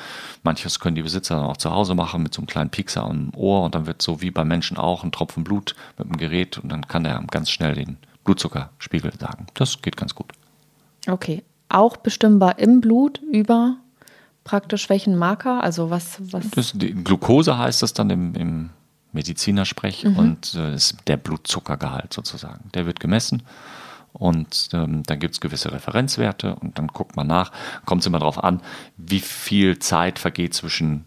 Manches können die Besitzer dann auch zu Hause machen mit so einem kleinen Piekser am Ohr und dann wird so wie beim Menschen auch ein Tropfen Blut mit dem Gerät und dann kann der ganz schnell den Blutzuckerspiegel sagen. Das geht ganz gut. Okay, auch bestimmbar im Blut über praktisch welchen Marker? Also was, was? Das, Glucose heißt das dann im, im Medizinersprech mhm. und äh, ist der Blutzuckergehalt sozusagen. Der wird gemessen und ähm, dann gibt es gewisse Referenzwerte und dann guckt man nach. Kommt es immer darauf an, wie viel Zeit vergeht zwischen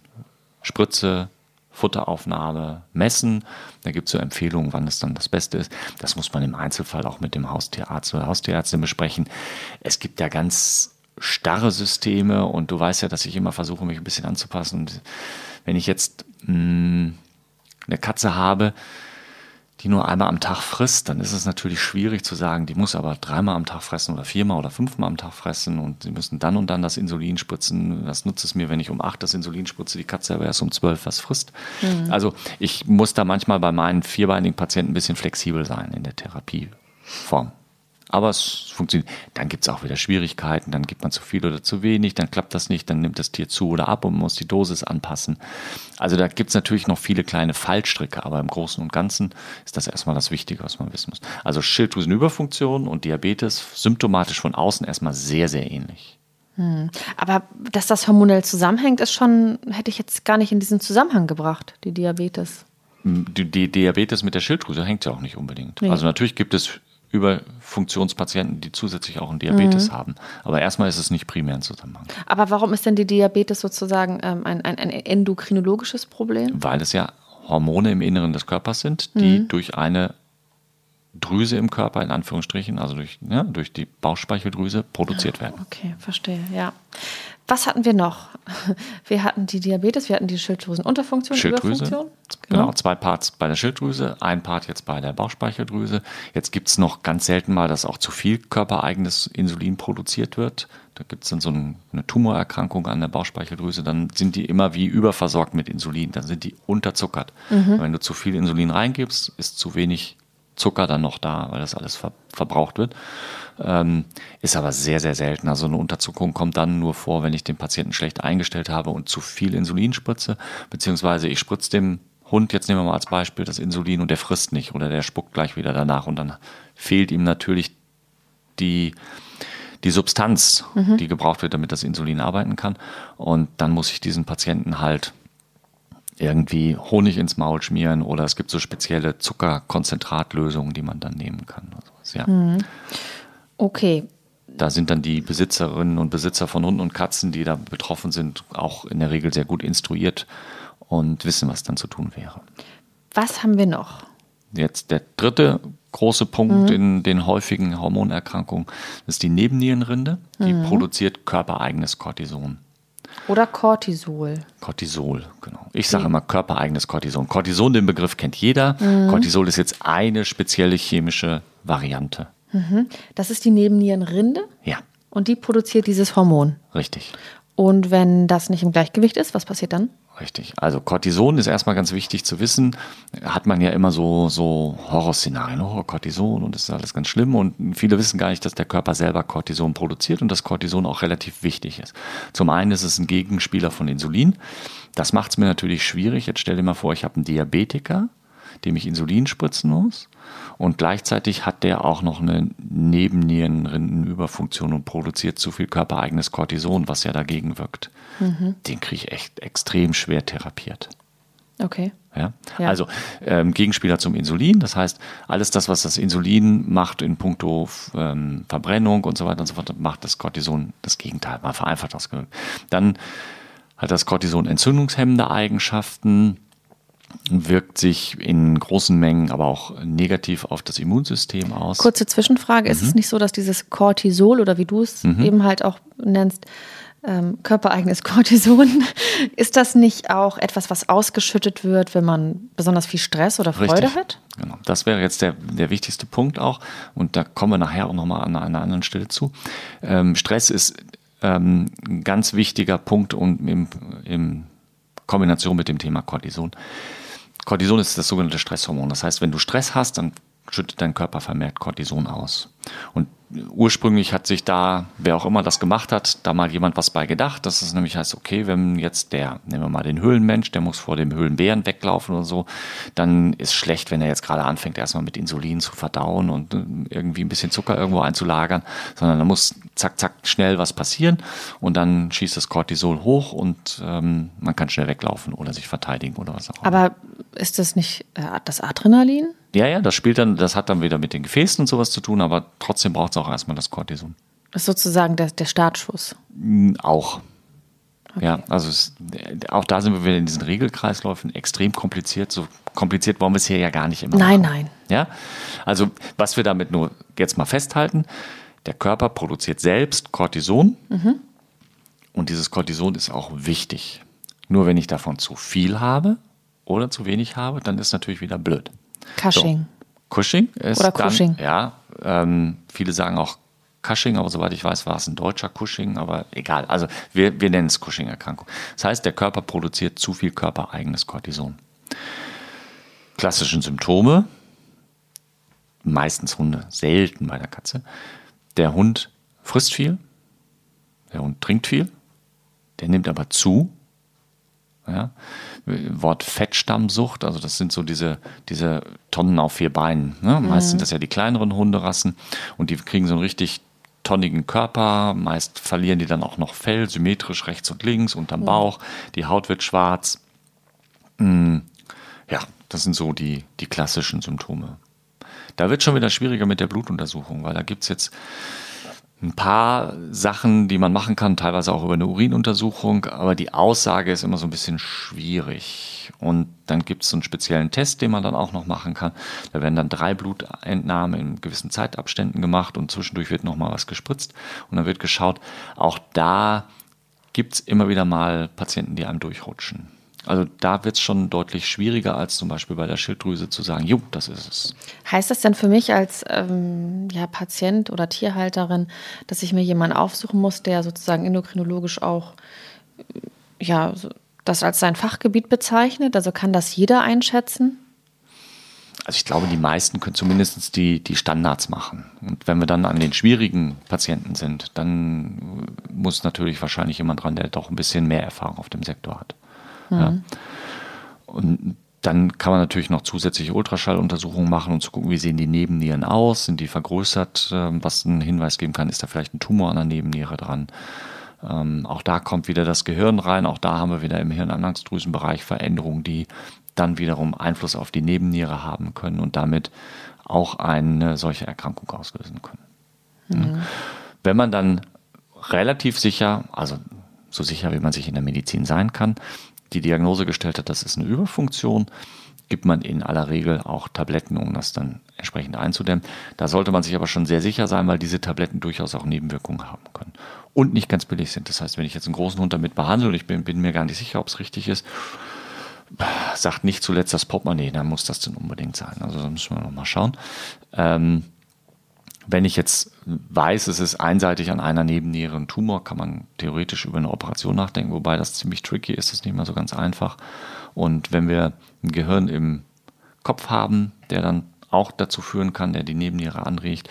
Spritze, Futteraufnahme, Messen. Da gibt es so Empfehlungen, wann es dann das Beste ist. Das muss man im Einzelfall auch mit dem Haustierarzt oder Haustierärztin besprechen. Es gibt ja ganz starre Systeme und du weißt ja, dass ich immer versuche, mich ein bisschen anzupassen. Und wenn ich jetzt mh, hm, eine Katze habe, die nur einmal am Tag frisst, dann ist es natürlich schwierig zu sagen, die muss aber dreimal am Tag fressen oder viermal oder fünfmal am Tag fressen und sie müssen dann und dann das Insulin spritzen. Was nutzt es mir, wenn ich um acht das Insulin spritze, die Katze aber erst um zwölf was frisst? Mhm. Also ich muss da manchmal bei meinen vierbeinigen Patienten ein bisschen flexibel sein in der Therapieform. Aber es funktioniert. Dann gibt es auch wieder Schwierigkeiten, dann gibt man zu viel oder zu wenig, dann klappt das nicht, dann nimmt das Tier zu oder ab und man muss die Dosis anpassen. Also da gibt es natürlich noch viele kleine Fallstricke, aber im Großen und Ganzen ist das erstmal das Wichtige, was man wissen muss. Also Schilddrüsenüberfunktion und Diabetes symptomatisch von außen erstmal sehr, sehr ähnlich. Hm. Aber dass das hormonell zusammenhängt, ist schon, hätte ich jetzt gar nicht in diesen Zusammenhang gebracht, die Diabetes. Die, die Diabetes mit der Schilddrüse hängt ja auch nicht unbedingt. Nee. Also natürlich gibt es über Funktionspatienten, die zusätzlich auch einen Diabetes mhm. haben. Aber erstmal ist es nicht primär ein Zusammenhang. Aber warum ist denn die Diabetes sozusagen ähm, ein, ein, ein, endokrinologisches Problem? Weil es ja Hormone im Inneren des Körpers sind, die mhm. durch eine Drüse im Körper, in Anführungsstrichen, also durch, ja, durch die Bauchspeicheldrüse produziert werden. Okay, verstehe, ja. Was hatten wir noch? [laughs] Wir hatten die Diabetes, wir hatten die Schilddrüsenunterfunktion, Schilddrüse. Überfunktion. Genau. genau, zwei Parts bei der Schilddrüse, ein Part jetzt bei der Bauchspeicheldrüse. Jetzt gibt es noch ganz selten mal, dass auch zu viel körpereigenes Insulin produziert wird. Da gibt es dann so eine Tumorerkrankung an der Bauchspeicheldrüse, dann sind die immer wie überversorgt mit Insulin, dann sind die unterzuckert. Mhm. Wenn du zu viel Insulin reingibst, ist zu wenig Zucker dann noch da, weil das alles ver verbraucht wird. Ähm, ist aber sehr, sehr selten. Also eine Unterzuckung kommt dann nur vor, wenn ich den Patienten schlecht eingestellt habe und zu viel Insulin spritze, beziehungsweise ich spritze dem Hund, jetzt nehmen wir mal als Beispiel das Insulin und der frisst nicht oder der spuckt gleich wieder danach und dann fehlt ihm natürlich die, die Substanz, mhm. die gebraucht wird, damit das Insulin arbeiten kann. Und dann muss ich diesen Patienten halt irgendwie Honig ins Maul schmieren oder es gibt so spezielle Zuckerkonzentratlösungen, die man dann nehmen kann. Also, ja. Mhm. Okay. Da sind dann die Besitzerinnen und Besitzer von Hunden und Katzen, die da betroffen sind, auch in der Regel sehr gut instruiert und wissen, was dann zu tun wäre. Was haben wir noch? Jetzt der dritte große Punkt mhm. in den häufigen Hormonerkrankungen ist die Nebennierenrinde. Die mhm. produziert körpereigenes Cortison. Oder Cortisol. Cortisol, genau. Ich sage immer körpereigenes Cortison. Cortison, den Begriff kennt jeder. Mhm. Cortisol ist jetzt eine spezielle chemische Variante. Mhm. Das ist die Nebennierenrinde? Ja. Und die produziert dieses Hormon? Richtig. Und wenn das nicht im Gleichgewicht ist, was passiert dann? Richtig. Also Cortison ist erstmal ganz wichtig zu wissen. Hat man ja immer so, so Horrorszenarien, oh, Cortison und das ist alles ganz schlimm. Und viele wissen gar nicht, dass der Körper selber Cortison produziert und dass Cortison auch relativ wichtig ist. Zum einen ist es ein Gegenspieler von Insulin. Das macht es mir natürlich schwierig. Jetzt stell dir mal vor, ich habe einen Diabetiker, dem ich Insulin spritzen muss. Und gleichzeitig hat der auch noch eine Nebennierenrindenüberfunktion und produziert zu viel körpereigenes Cortison, was ja dagegen wirkt. Mhm. Den kriege ich echt extrem schwer therapiert. Okay. Ja? ja. Also ähm, Gegenspieler zum Insulin, das heißt, alles das, was das Insulin macht in puncto ähm, Verbrennung und so weiter und so fort, macht das Cortison das Gegenteil, mal vereinfacht ausgedrückt. Dann hat das Cortison entzündungshemmende Eigenschaften, wirkt sich in großen Mengen aber auch negativ auf das Immunsystem aus. Kurze Zwischenfrage, mhm. ist es mhm. nicht so, dass dieses Cortisol oder wie du es mhm. eben halt auch nennst, ähm, körpereigenes [laughs] Cortison, ist das nicht auch etwas, was ausgeschüttet wird, wenn man besonders viel Stress oder Freude Richtig. hat? Genau, das wäre jetzt der, der wichtigste Punkt auch und da kommen wir nachher auch nochmal an einer anderen Stelle zu. Ähm, Stress ist ähm, ein ganz wichtiger Punkt und im, im Kombination mit dem Thema Cortison. Cortison ist das sogenannte Stresshormon. Das heißt, wenn du Stress hast, dann schüttet dein Körper vermehrt Cortison aus. Und ursprünglich hat sich da, wer auch immer das gemacht hat, da mal jemand was bei gedacht, dass es nämlich heißt, okay, wenn jetzt der, nehmen wir mal den Höhlenmensch, der muss vor dem Höhlenbären weglaufen oder so, dann ist schlecht, wenn er jetzt gerade anfängt, erstmal mit Insulin zu verdauen und äh, irgendwie ein bisschen Zucker irgendwo einzulagern, sondern da muss zack, zack, schnell was passieren und dann schießt das Cortisol hoch und ähm, man kann schnell weglaufen oder sich verteidigen oder was auch immer. Aber ist das nicht äh, das Adrenalin? Ja, ja, das spielt dann, das hat dann wieder mit den Gefäßen und sowas zu tun, aber trotzdem braucht es auch erstmal das Cortison. Das ist sozusagen der, der Startschuss. Mm, auch. Okay. Ja, also es, auch da sind wir wieder in diesen Regelkreisläufen extrem kompliziert. So kompliziert wollen wir es hier ja gar nicht immer. Nein, machen. nein. Ja, also was wir damit nur jetzt mal festhalten: Der Körper produziert selbst Cortison mhm. und dieses Cortison ist auch wichtig. Nur wenn ich davon zu viel habe oder zu wenig habe, dann ist natürlich wieder blöd. Cushing. So. Cushing ist Oder Cushing. Dann, ja, ähm, viele sagen auch Cushing, aber soweit ich weiß, war es ein deutscher Cushing, aber egal. Also wir, wir nennen es Cushing-Erkrankung. Das heißt, der Körper produziert zu viel körpereigenes Cortison. Klassischen Symptome, meistens Hunde, selten bei der Katze. Der Hund frisst viel, der Hund trinkt viel, der nimmt aber zu. Ja. Wort Fettstammsucht, also das sind so diese, diese Tonnen auf vier Beinen. Ne? Mhm. Meist sind das ja die kleineren Hunderassen und die kriegen so einen richtig tonnigen Körper. Meist verlieren die dann auch noch Fell, symmetrisch rechts und links, unterm mhm. Bauch. Die Haut wird schwarz. Mhm. Ja, das sind so die, die klassischen Symptome. Da wird schon wieder schwieriger mit der Blutuntersuchung, weil da gibt es jetzt ein paar Sachen, die man machen kann, teilweise auch über eine Urinuntersuchung, aber die Aussage ist immer so ein bisschen schwierig. Und dann gibt es so einen speziellen Test, den man dann auch noch machen kann. Da werden dann drei Blutentnahmen in gewissen Zeitabständen gemacht und zwischendurch wird nochmal was gespritzt und dann wird geschaut. Auch da gibt es immer wieder mal Patienten, die einem durchrutschen. Also da wird es schon deutlich schwieriger als zum Beispiel bei der Schilddrüse zu sagen, jo, das ist es. Heißt das denn für mich als ähm, ja, Patient oder Tierhalterin, dass ich mir jemanden aufsuchen muss, der sozusagen endokrinologisch auch ja, das als sein Fachgebiet bezeichnet? Also kann das jeder einschätzen? Also ich glaube, die meisten können zumindest die, die Standards machen. Und wenn wir dann an den schwierigen Patienten sind, dann muss natürlich wahrscheinlich jemand dran, der doch ein bisschen mehr Erfahrung auf dem Sektor hat. Mhm. Ja. Und dann kann man natürlich noch zusätzliche Ultraschalluntersuchungen machen und zu gucken, wie sehen die Nebennieren aus, sind die vergrößert, ähm, was einen Hinweis geben kann, ist da vielleicht ein Tumor an der Nebenniere dran. Ähm, auch da kommt wieder das Gehirn rein, auch da haben wir wieder im Hirnanhangsdrüsenbereich Veränderungen, die dann wiederum Einfluss auf die Nebenniere haben können und damit auch eine solche Erkrankung auslösen können. Mhm. Wenn man dann relativ sicher, also so sicher wie man sich in der Medizin sein kann, die Diagnose gestellt hat, das ist eine Überfunktion, gibt man in aller Regel auch Tabletten, um das dann entsprechend einzudämmen. Da sollte man sich aber schon sehr sicher sein, weil diese Tabletten durchaus auch Nebenwirkungen haben können und nicht ganz billig sind. Das heißt, wenn ich jetzt einen großen Hund damit behandle und ich bin, bin mir gar nicht sicher, ob es richtig ist, sagt nicht zuletzt das Portemonnaie, dann muss das denn unbedingt sein. Also da müssen wir nochmal schauen. Ähm, wenn ich jetzt weiß, es ist einseitig an einer Nebenniere ein Tumor, kann man theoretisch über eine Operation nachdenken, wobei das ziemlich tricky ist, das ist nicht mehr so ganz einfach. Und wenn wir ein Gehirn im Kopf haben, der dann auch dazu führen kann, der die Nebenniere anregt,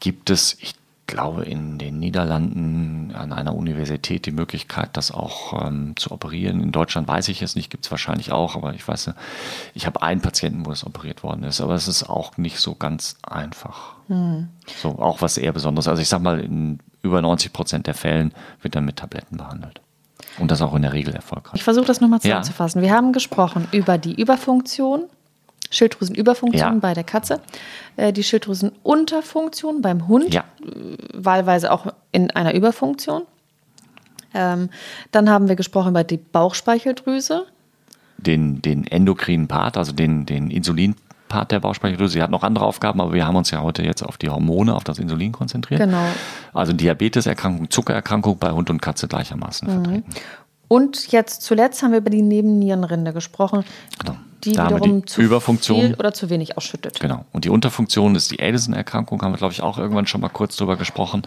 gibt es, ich glaube, in den Niederlanden an einer Universität die Möglichkeit, das auch ähm, zu operieren. In Deutschland weiß ich es nicht, gibt es wahrscheinlich auch, aber ich weiß, ich habe einen Patienten, wo es operiert worden ist, aber es ist auch nicht so ganz einfach. Hm. So, auch was eher Besonderes. Also ich sag mal, in über 90 Prozent der Fällen wird dann mit Tabletten behandelt. Und das auch in der Regel erfolgreich. Ich versuche das nochmal zusammenzufassen. Ja. Wir haben gesprochen über die Überfunktion, Schilddrüsenüberfunktion ja. bei der Katze, äh, die Schilddrüsenunterfunktion beim Hund, ja. Äh, wahlweise auch in einer Überfunktion. Ähm, dann haben wir gesprochen über die Bauchspeicheldrüse. Den, den endokrinen Part, also den, den Insulinpart der Bauchspeicheldrüse. Sie hat noch andere Aufgaben, aber wir haben uns ja heute jetzt auf die Hormone, auf das Insulin konzentriert. Genau. Also Diabeteserkrankung, Zuckererkrankung bei Hund und Katze gleichermaßen mhm. vertreten. Und jetzt zuletzt haben wir über die Nebennierenrinde gesprochen. Genau die da wiederum die zu Überfunktion. viel oder zu wenig ausschüttet. Genau. Und die Unterfunktion ist die Addison-Erkrankung, haben wir, glaube ich, auch irgendwann schon mal kurz drüber gesprochen.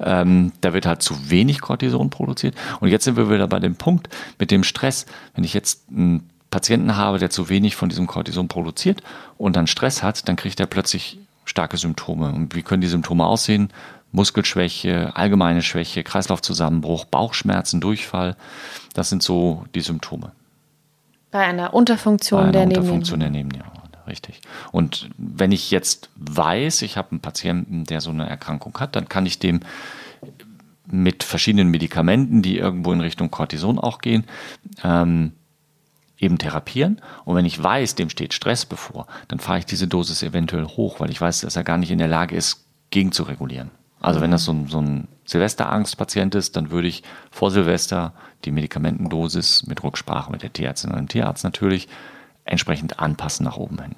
Ähm, da wird halt zu wenig Cortison produziert. Und jetzt sind wir wieder bei dem Punkt mit dem Stress. Wenn ich jetzt einen Patienten habe, der zu wenig von diesem Cortison produziert und dann Stress hat, dann kriegt er plötzlich starke Symptome. Und wie können die Symptome aussehen? Muskelschwäche, allgemeine Schwäche, Kreislaufzusammenbruch, Bauchschmerzen, Durchfall. Das sind so die Symptome. Bei einer Unterfunktion Bei einer der Unterfunktion der Nebenniere. Richtig. Und wenn ich jetzt weiß, ich habe einen Patienten, der so eine Erkrankung hat, dann kann ich dem mit verschiedenen Medikamenten, die irgendwo in Richtung Cortison auch gehen, ähm, eben therapieren. Und wenn ich weiß, dem steht Stress bevor, dann fahre ich diese Dosis eventuell hoch, weil ich weiß, dass er gar nicht in der Lage ist, gegen zu regulieren. Also wenn das so ein, so ein Silvesterangstpatient ist, dann würde ich vor Silvester die Medikamentendosis mit Rücksprache mit der Tierärztin und dem Tierarzt natürlich entsprechend anpassen nach oben hin.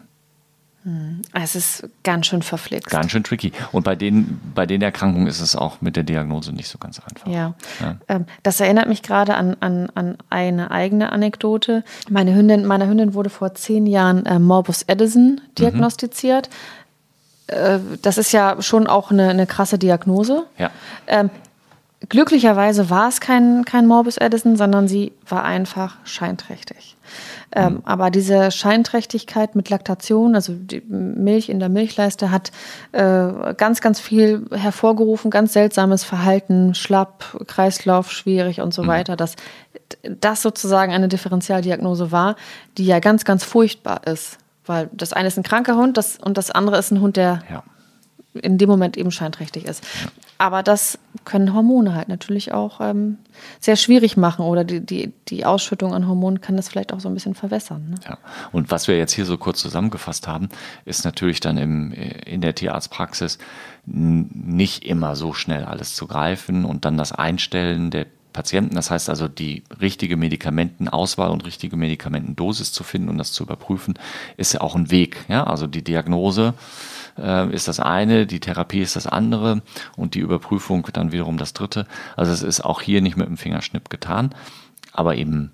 Hm. Es ist ganz schön verflixt. Ganz schön tricky. Und bei den, bei den Erkrankungen ist es auch mit der Diagnose nicht so ganz einfach. Ja. ja. Ähm, das erinnert mich gerade an, an, an eine eigene Anekdote. Meine Hündin, meiner Hündin wurde vor zehn Jahren äh, Morbus Addison diagnostiziert. Mhm. Äh, das ist ja schon auch eine, eine krasse Diagnose. Ja. Ähm, glücklicherweise war es kein, kein Morbus Addison, sondern sie war einfach scheinträchtig. Ähm, mhm. Aber diese Scheinträchtigkeit mit Laktation, also die Milch in der Milchleiste, hat äh, ganz, ganz viel hervorgerufen, ganz seltsames Verhalten, schlapp, Kreislauf schwierig und so mhm. weiter, dass das sozusagen eine Differentialdiagnose war, die ja ganz, ganz furchtbar ist. Weil das eine ist ein kranker Hund das, und das andere ist ein Hund, der ja. in dem Moment eben scheinträchtig ist. Ja. Aber das können Hormone halt natürlich auch ähm, sehr schwierig machen oder die, die, die Ausschüttung an Hormonen kann das vielleicht auch so ein bisschen verwässern. Ne? Ja, und was wir jetzt hier so kurz zusammengefasst haben, ist natürlich dann im, in der Tierarztpraxis nicht immer so schnell alles zu greifen und dann das Einstellen der Patienten. Das heißt also, die richtige Medikamentenauswahl und richtige Medikamentendosis zu finden und das zu überprüfen, ist ja auch ein Weg. Ja? Also die Diagnose äh, ist das eine, die Therapie ist das andere und die Überprüfung dann wiederum das dritte. Also es ist auch hier nicht mit dem Fingerschnipp getan, aber eben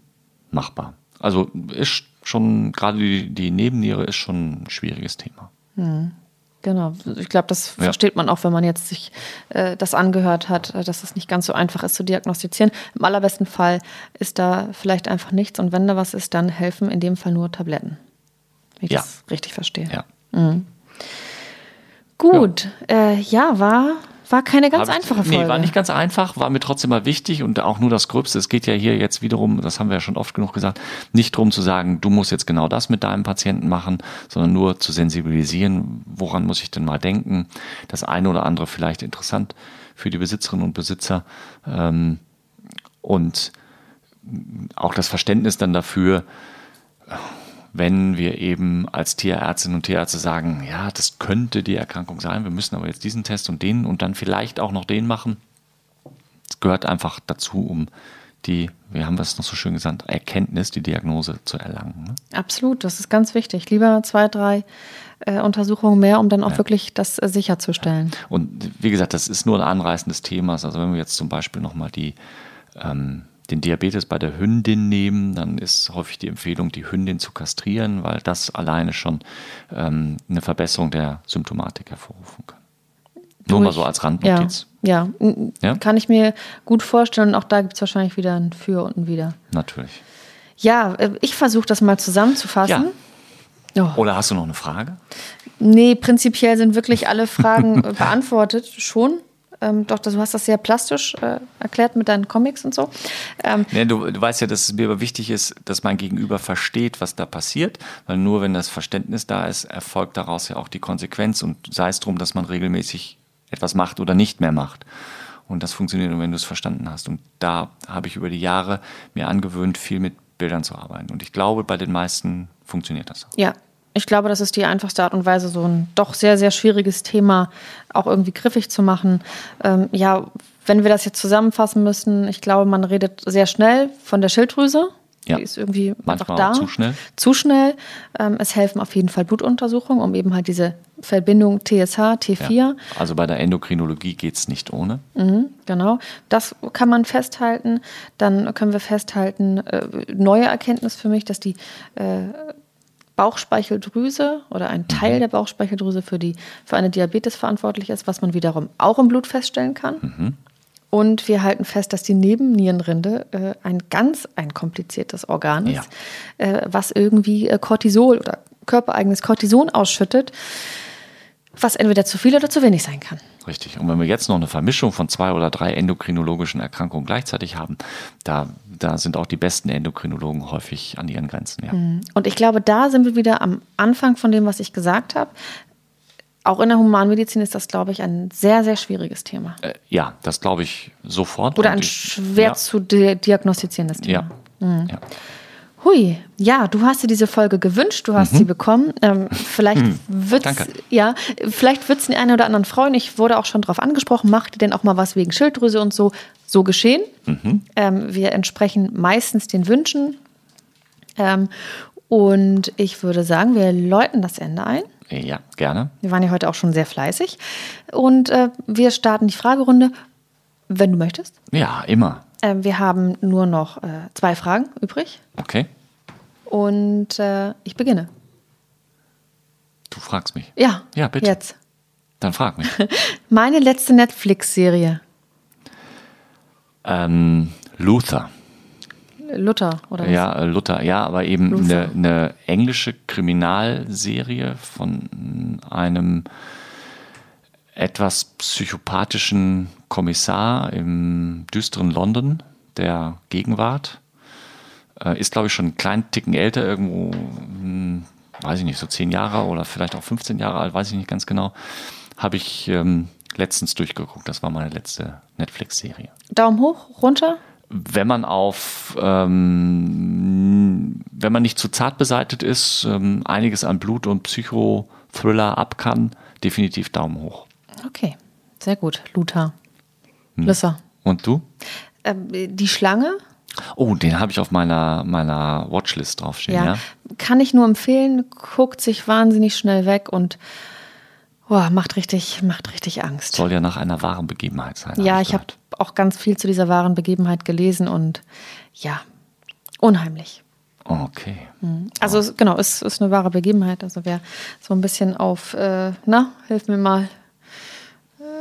machbar. Also ist schon, gerade die, die Nebenniere ist schon ein schwieriges Thema. Mhm. Genau, ich glaube, das ja. versteht man auch, wenn man jetzt sich äh, das angehört hat, äh, dass es nicht ganz so einfach ist zu diagnostizieren. Im allerbesten Fall ist da vielleicht einfach nichts und wenn da was ist, dann helfen in dem Fall nur Tabletten. wenn ich Ja. das richtig verstehe. Ja. Gut, ja, äh, ja war, war keine ganz Hab einfache Folge. Nee, war nicht ganz einfach, war mir trotzdem mal wichtig und auch nur das Gröbste. Es geht ja hier jetzt wiederum, das haben wir ja schon oft genug gesagt, nicht darum zu sagen, du musst jetzt genau das mit deinem Patienten machen, sondern nur zu sensibilisieren, woran muss ich denn mal denken. Das eine oder andere vielleicht interessant für die Besitzerinnen und Besitzer. Ähm, und auch das Verständnis dann dafür, wenn wir eben als Tierärztinnen und Tierärzte sagen, ja, das könnte die Erkrankung sein, wir müssen aber jetzt diesen Test und den und dann vielleicht auch noch den machen. Es gehört einfach dazu, um die, wie haben wir es noch so schön gesagt, Erkenntnis, die Diagnose zu erlangen. Ne? Absolut, das ist ganz wichtig. Lieber zwei, drei äh, Untersuchungen mehr, um dann auch Ja. wirklich das äh, sicherzustellen. Und wie gesagt, das ist nur ein Anreißen des Themas. Also wenn wir jetzt zum Beispiel nochmal die, ähm, den Diabetes bei der Hündin nehmen, dann ist häufig die Empfehlung, die Hündin zu kastrieren, weil das alleine schon ähm, eine Verbesserung der Symptomatik hervorrufen kann. Nur mal so als Randnotiz. Ja, ja. Ja? kann ich mir gut vorstellen. Und auch da gibt es wahrscheinlich wieder ein Für und ein Wider. Natürlich. Ja, äh, ich versuche das mal zusammenzufassen. Oh. Oder hast du noch eine Frage? Nee, prinzipiell sind wirklich alle Fragen äh, beantwortet schon. Ähm, doch, du hast das sehr plastisch äh, erklärt mit deinen Comics und so. Ähm, Nee, du, du weißt ja, dass es mir aber wichtig ist, dass mein Gegenüber versteht, was da passiert, weil nur wenn das Verständnis da ist, erfolgt daraus ja auch die Konsequenz und sei es drum, dass man regelmäßig etwas macht oder nicht mehr macht. Und das funktioniert nur, wenn du es verstanden hast. Und da habe ich über die Jahre mir angewöhnt, viel mit Bildern zu arbeiten. Und ich glaube, bei den meisten funktioniert das auch. ja, ich glaube, das ist die einfachste Art und Weise, so ein doch sehr, sehr schwieriges Thema auch irgendwie griffig zu machen. Ähm, ja, wenn wir das jetzt zusammenfassen müssen, ich glaube, man redet sehr schnell von der Schilddrüse. Ja. Die ist irgendwie einfach Manchmal da. auch zu schnell. Zu schnell. Ähm, es helfen auf jeden Fall Blutuntersuchungen, um eben halt diese Verbindung TSH, T4 Ja. Also bei der Endokrinologie geht es nicht ohne. Genau, das kann man festhalten. Dann können wir festhalten, äh, neue Erkenntnis für mich, dass die äh, Bauchspeicheldrüse oder ein Teil der Bauchspeicheldrüse für, die, für eine Diabetes verantwortlich ist, was man wiederum auch im Blut feststellen kann. Und wir halten fest, dass die Nebennierenrinde äh, ein ganz ein kompliziertes Organ ist, äh, was irgendwie äh, Cortisol oder körpereigenes Cortison ausschüttet, was entweder zu viel oder zu wenig sein kann. Richtig. Und wenn wir jetzt noch eine Vermischung von zwei oder drei endokrinologischen Erkrankungen gleichzeitig haben, da, da sind auch die besten Endokrinologen häufig an ihren Grenzen. Ja. Und ich glaube, da sind wir wieder am Anfang von dem, was ich gesagt habe. Auch in der Humanmedizin ist das, glaube ich, ein sehr, sehr schwieriges Thema. Äh, ja, das glaube ich sofort. Oder ein ich- schwer ja, zu di diagnostizierendes Thema. Ja. ja. Hui, ja, du hast dir diese Folge gewünscht, du hast sie bekommen. Ähm, vielleicht wird's, Danke. ja, vielleicht wird es den einen oder anderen freuen. Ich wurde auch schon darauf angesprochen, macht ihr denn auch mal was wegen Schilddrüse und so? So geschehen. Ähm, wir entsprechen meistens den Wünschen. Ähm, und ich würde sagen, wir läuten das Ende ein. Ja, gerne. Wir waren ja heute auch schon sehr fleißig. Und äh, wir starten die Fragerunde, wenn du möchtest. Ja, immer. Ähm, wir haben nur noch äh, zwei Fragen übrig. Okay. Und äh, ich beginne. Du fragst mich. Ja, Ja, bitte. Jetzt. Dann frag mich. [laughs] Meine letzte Netflix-Serie. ähm, Luther. Luther, oder was? Ja, äh, Luther, ja, aber eben eine, eine englische Kriminalserie von einem etwas psychopathischen Kommissar im düsteren London der Gegenwart. Äh, ist, glaube ich, schon einen kleinen Ticken älter, irgendwo, hm, weiß ich nicht, so zehn Jahre oder vielleicht auch 15 Jahre alt, weiß ich nicht ganz genau. Habe ich ähm, letztens durchgeguckt. Das war meine letzte Netflix-Serie Daumen hoch, runter? wenn man auf, ähm, wenn man nicht zu zart beseitigt ist, ähm, einiges an Blut- und Psychothriller ab kann, definitiv Daumen hoch. Okay, sehr gut. Luther. Hm. Lissa. Und du? Ähm, die Schlange, Oh, den habe ich auf meiner, meiner Watchlist draufstehen, ja, ja? kann ich nur empfehlen, guckt sich wahnsinnig schnell weg und oh, macht, richtig, macht richtig Angst. Soll ja nach einer wahren Begebenheit sein. Ja, ich habe gehört. auch ganz viel zu dieser wahren Begebenheit gelesen und ja, unheimlich. Okay. Also es, genau, es ist eine wahre Begebenheit. Also wer so ein bisschen auf, äh, na, hilf mir mal,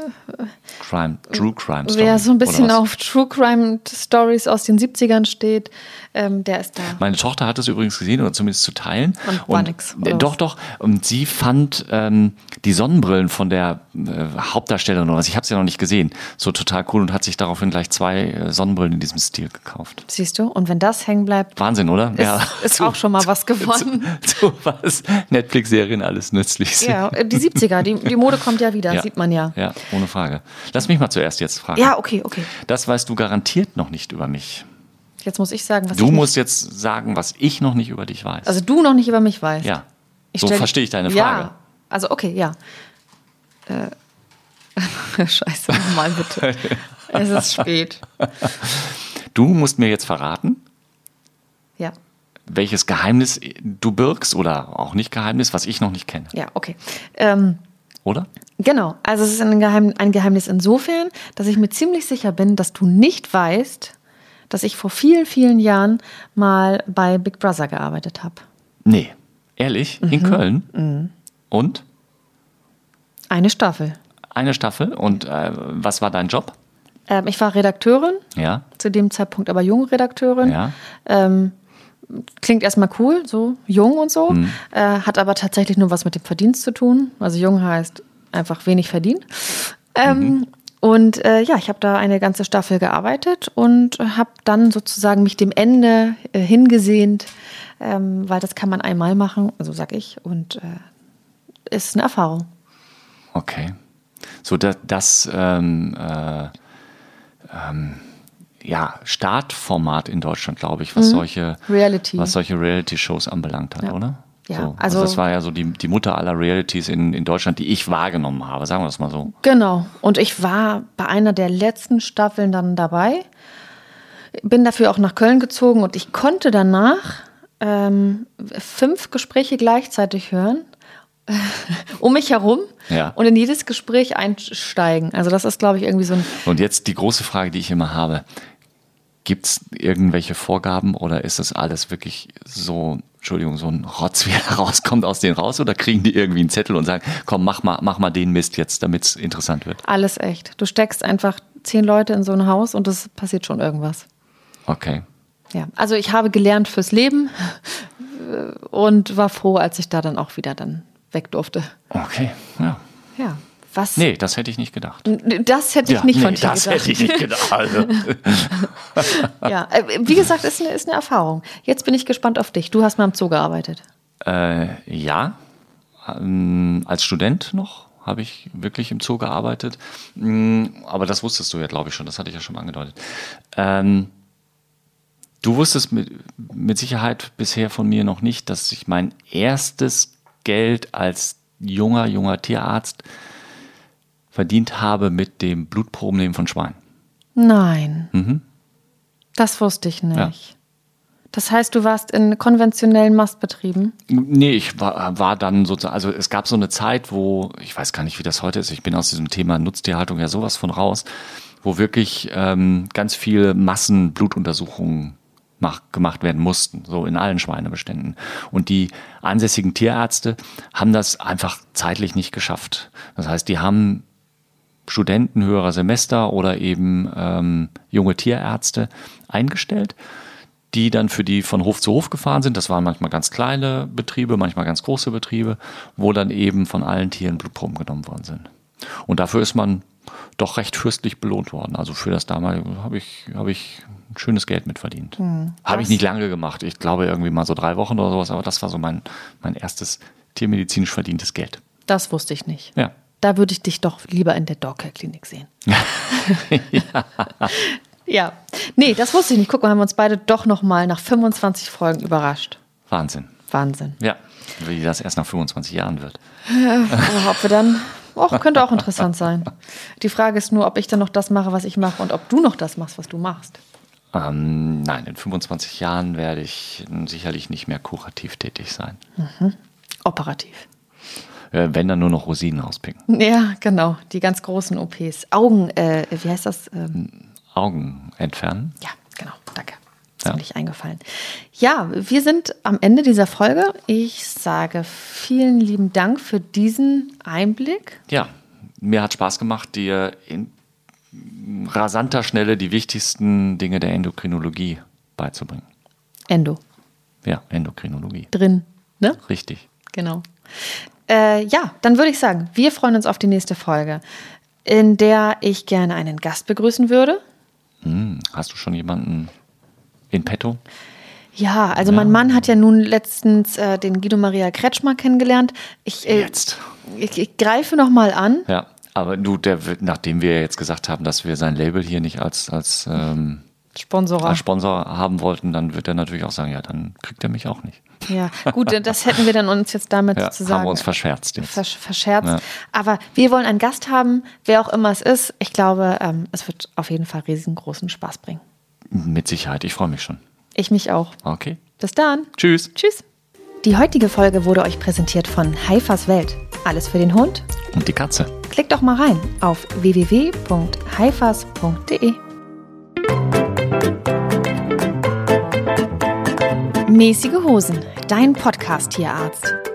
uh-uh Crime, True Crime Story. Wer so ein bisschen auf True Crime Stories aus den 70ern steht, ähm, der ist da. Meine Tochter hat es übrigens gesehen oder zumindest zu teilen. Und war nix. äh, Doch, doch. Und sie fand ähm, die Sonnenbrillen von der äh, Hauptdarstellerin oder was, ich habe sie ja noch nicht gesehen, so total cool und hat sich daraufhin gleich zwei äh, Sonnenbrillen in diesem Stil gekauft. Siehst du? Und wenn das hängen bleibt, Wahnsinn, oder? ist, ist auch schon mal [laughs] was gewonnen. Zu, [laughs] zu was Netflix-Serien alles nützlich sind. Ja, äh, die 70er, die, die Mode kommt ja wieder, Ja. sieht man ja. Ja, ohne Frage. Lass mich mal zuerst jetzt fragen. Ja, okay, okay. Das weißt du garantiert noch nicht über mich. Jetzt muss ich sagen, was Du ich musst jetzt sagen, was ich noch nicht über dich weiß. nicht, also du noch nicht über mich weißt. ja. Ich so stell- verstehe ich deine Frage. Ja, also okay, ja. Äh, [laughs] Scheiße, nochmal bitte. es ist spät. Du musst mir jetzt verraten, Ja, welches Geheimnis du birgst oder auch nicht Geheimnis, was ich noch nicht kenne, ja, okay. Ähm, oder? genau, also es ist ein, Geheim, ein Geheimnis insofern, dass ich mir ziemlich sicher bin, dass du nicht weißt, dass ich vor vielen, vielen Jahren mal bei Big Brother gearbeitet habe. Nee. Ehrlich? Mhm. In Köln? Und? Eine Staffel. Eine Staffel? Und äh, was war dein Job? Ähm, ich war Redakteurin, Ja. zu dem Zeitpunkt aber junge Redakteurin. Ja. Ähm, klingt erstmal cool, so jung und so, Mhm. äh, hat aber tatsächlich nur was mit dem Verdienst zu tun. Also jung heißt einfach wenig verdienen. Ähm, Mhm. Und äh, ja, ich habe da eine ganze Staffel gearbeitet und habe dann sozusagen mich dem Ende äh, hingesehnt, ähm, weil das kann man einmal machen, also sag ich, und äh, ist eine Erfahrung. Okay. So, das, das ähm, äh, ähm, ja, Startformat in Deutschland, glaube ich, was solche Mhm. Reality. was solche Reality-Shows anbelangt hat, Ja. oder? Ja, so, also, also- das war ja so die, die Mutter aller Realities in, in Deutschland, die ich wahrgenommen habe, sagen wir das mal so. Genau. Und ich war bei einer der letzten Staffeln dann dabei. Bin dafür auch nach Köln gezogen und ich konnte danach ähm, fünf Gespräche gleichzeitig hören. [laughs] um mich herum Ja. und in jedes Gespräch einsteigen. Also das ist, glaube ich, irgendwie so ein Und jetzt die große Frage, die ich immer habe. Gibt es irgendwelche Vorgaben oder ist das alles wirklich so, Entschuldigung, so ein Rotz, wie er [laughs] rauskommt aus denen raus oder kriegen die irgendwie einen Zettel und sagen, komm, mach mal, mach mal den Mist jetzt, damit es interessant wird? alles echt. Du steckst einfach zehn Leute in so ein Haus und es passiert schon irgendwas. Okay. Ja, also ich habe gelernt fürs Leben [laughs] und war froh, als ich da dann auch wieder dann weg durfte. Okay, ja. Ja, was? Nee, das hätte ich nicht gedacht. Das hätte ich nicht nee, von dir das gedacht. hätte ich nicht gedacht. Also, [laughs] Ja, äh, wie gesagt, ist eine, ist eine Erfahrung. Jetzt bin ich gespannt auf dich. Du hast mal im Zoo gearbeitet. äh, ja, ähm, als Student noch habe ich wirklich im Zoo gearbeitet. Mm, Aber das wusstest du ja, glaube ich, schon. Das hatte ich ja schon angedeutet. Ähm, du wusstest mit, mit Sicherheit bisher von mir noch nicht, dass ich mein erstes Geld als junger, junger Tierarzt verdient habe mit dem Blutprobennehmen von Schweinen. Nein. Das wusste ich nicht. Mhm. Ja. Das heißt, du warst in konventionellen Mastbetrieben. Nee, ich war, war dann sozusagen, also es gab so eine Zeit, wo, ich weiß gar nicht, wie das heute ist, ich bin aus diesem Thema Nutztierhaltung ja sowas von raus, wo wirklich ähm, ganz viele Massenblutuntersuchungen gemacht werden mussten, so in allen Schweinebeständen. Und die ansässigen Tierärzte haben das einfach zeitlich nicht geschafft. Das heißt, die haben Studenten höherer Semester oder eben ähm, junge Tierärzte eingestellt, die dann für die von Hof zu Hof gefahren sind. Das waren manchmal ganz kleine Betriebe, manchmal ganz große Betriebe, wo dann eben von allen Tieren Blutproben genommen worden sind. Und dafür ist man doch recht fürstlich belohnt worden. Also für das damalige habe ich, habe ich schönes Geld mitverdient. Habe ich nicht lange gemacht. Ich glaube irgendwie mal so drei Wochen oder sowas, aber das war so mein, mein erstes tiermedizinisch verdientes Geld. Das wusste ich nicht. Ja. Da würde ich dich doch lieber in der Dogcare-Klinik sehen. [laughs] ja. Nee, das wusste ich nicht. Guck mal, haben wir uns beide doch noch mal nach 25 Folgen überrascht. Wahnsinn. Wahnsinn. Ja, wie das erst nach 25 Jahren wird. Aber ob wir dann. [laughs] Och, könnte auch interessant sein. Die Frage ist nur, ob ich dann noch das mache, was ich mache und ob du noch das machst, was du machst. Ähm, nein, in 25 Jahren werde ich sicherlich nicht mehr kurativ tätig sein. Operativ. Äh, wenn dann nur noch Rosinen rauspicken. Ja, genau. Die ganz großen OPs. Augen, äh, wie heißt das? Ähm, Augen entfernen. ja, genau. Danke. Ist Ja. mir nicht eingefallen. Ja, wir sind am Ende dieser Folge. Ich sage vielen lieben Dank für diesen Einblick. Ja, mir hat Spaß gemacht, dir in rasanter Schnelle die wichtigsten Dinge der Endokrinologie beizubringen. Endo. Ja, Endokrinologie. Drin. Ne? Richtig. Genau. Äh, ja, dann würde ich sagen, wir freuen uns auf die nächste Folge, in der ich gerne einen Gast begrüßen würde. Hm, hast du schon jemanden in petto? Ja, also mein Mann hat ja nun letztens äh, den Guido Maria Kretschmer kennengelernt. Ich, äh, Jetzt. ich, ich greife noch mal an. Ja, aber du, der nachdem wir jetzt gesagt haben, dass wir sein Label hier nicht als, als, ähm, Sponsorer. als Sponsor haben wollten, dann wird er natürlich auch sagen, ja, dann kriegt er mich auch nicht. Ja, gut, das hätten wir dann uns jetzt damit Ja, sozusagen haben wir uns verscherzt jetzt. versch verscherzt. Ja. Aber wir wollen einen Gast haben, wer auch immer es ist. Ich glaube, ähm, es wird auf jeden Fall riesengroßen Spaß bringen. Mit Sicherheit, ich freue mich schon. Ich mich auch. Okay. Bis dann. Tschüss. Tschüss. Die heutige Folge wurde euch präsentiert von Haifas Welt. Alles für den Hund? Und die Katze. Klickt doch mal rein auf www.haifas.de. Mäßige Hosen, dein Podcast-Tierarzt.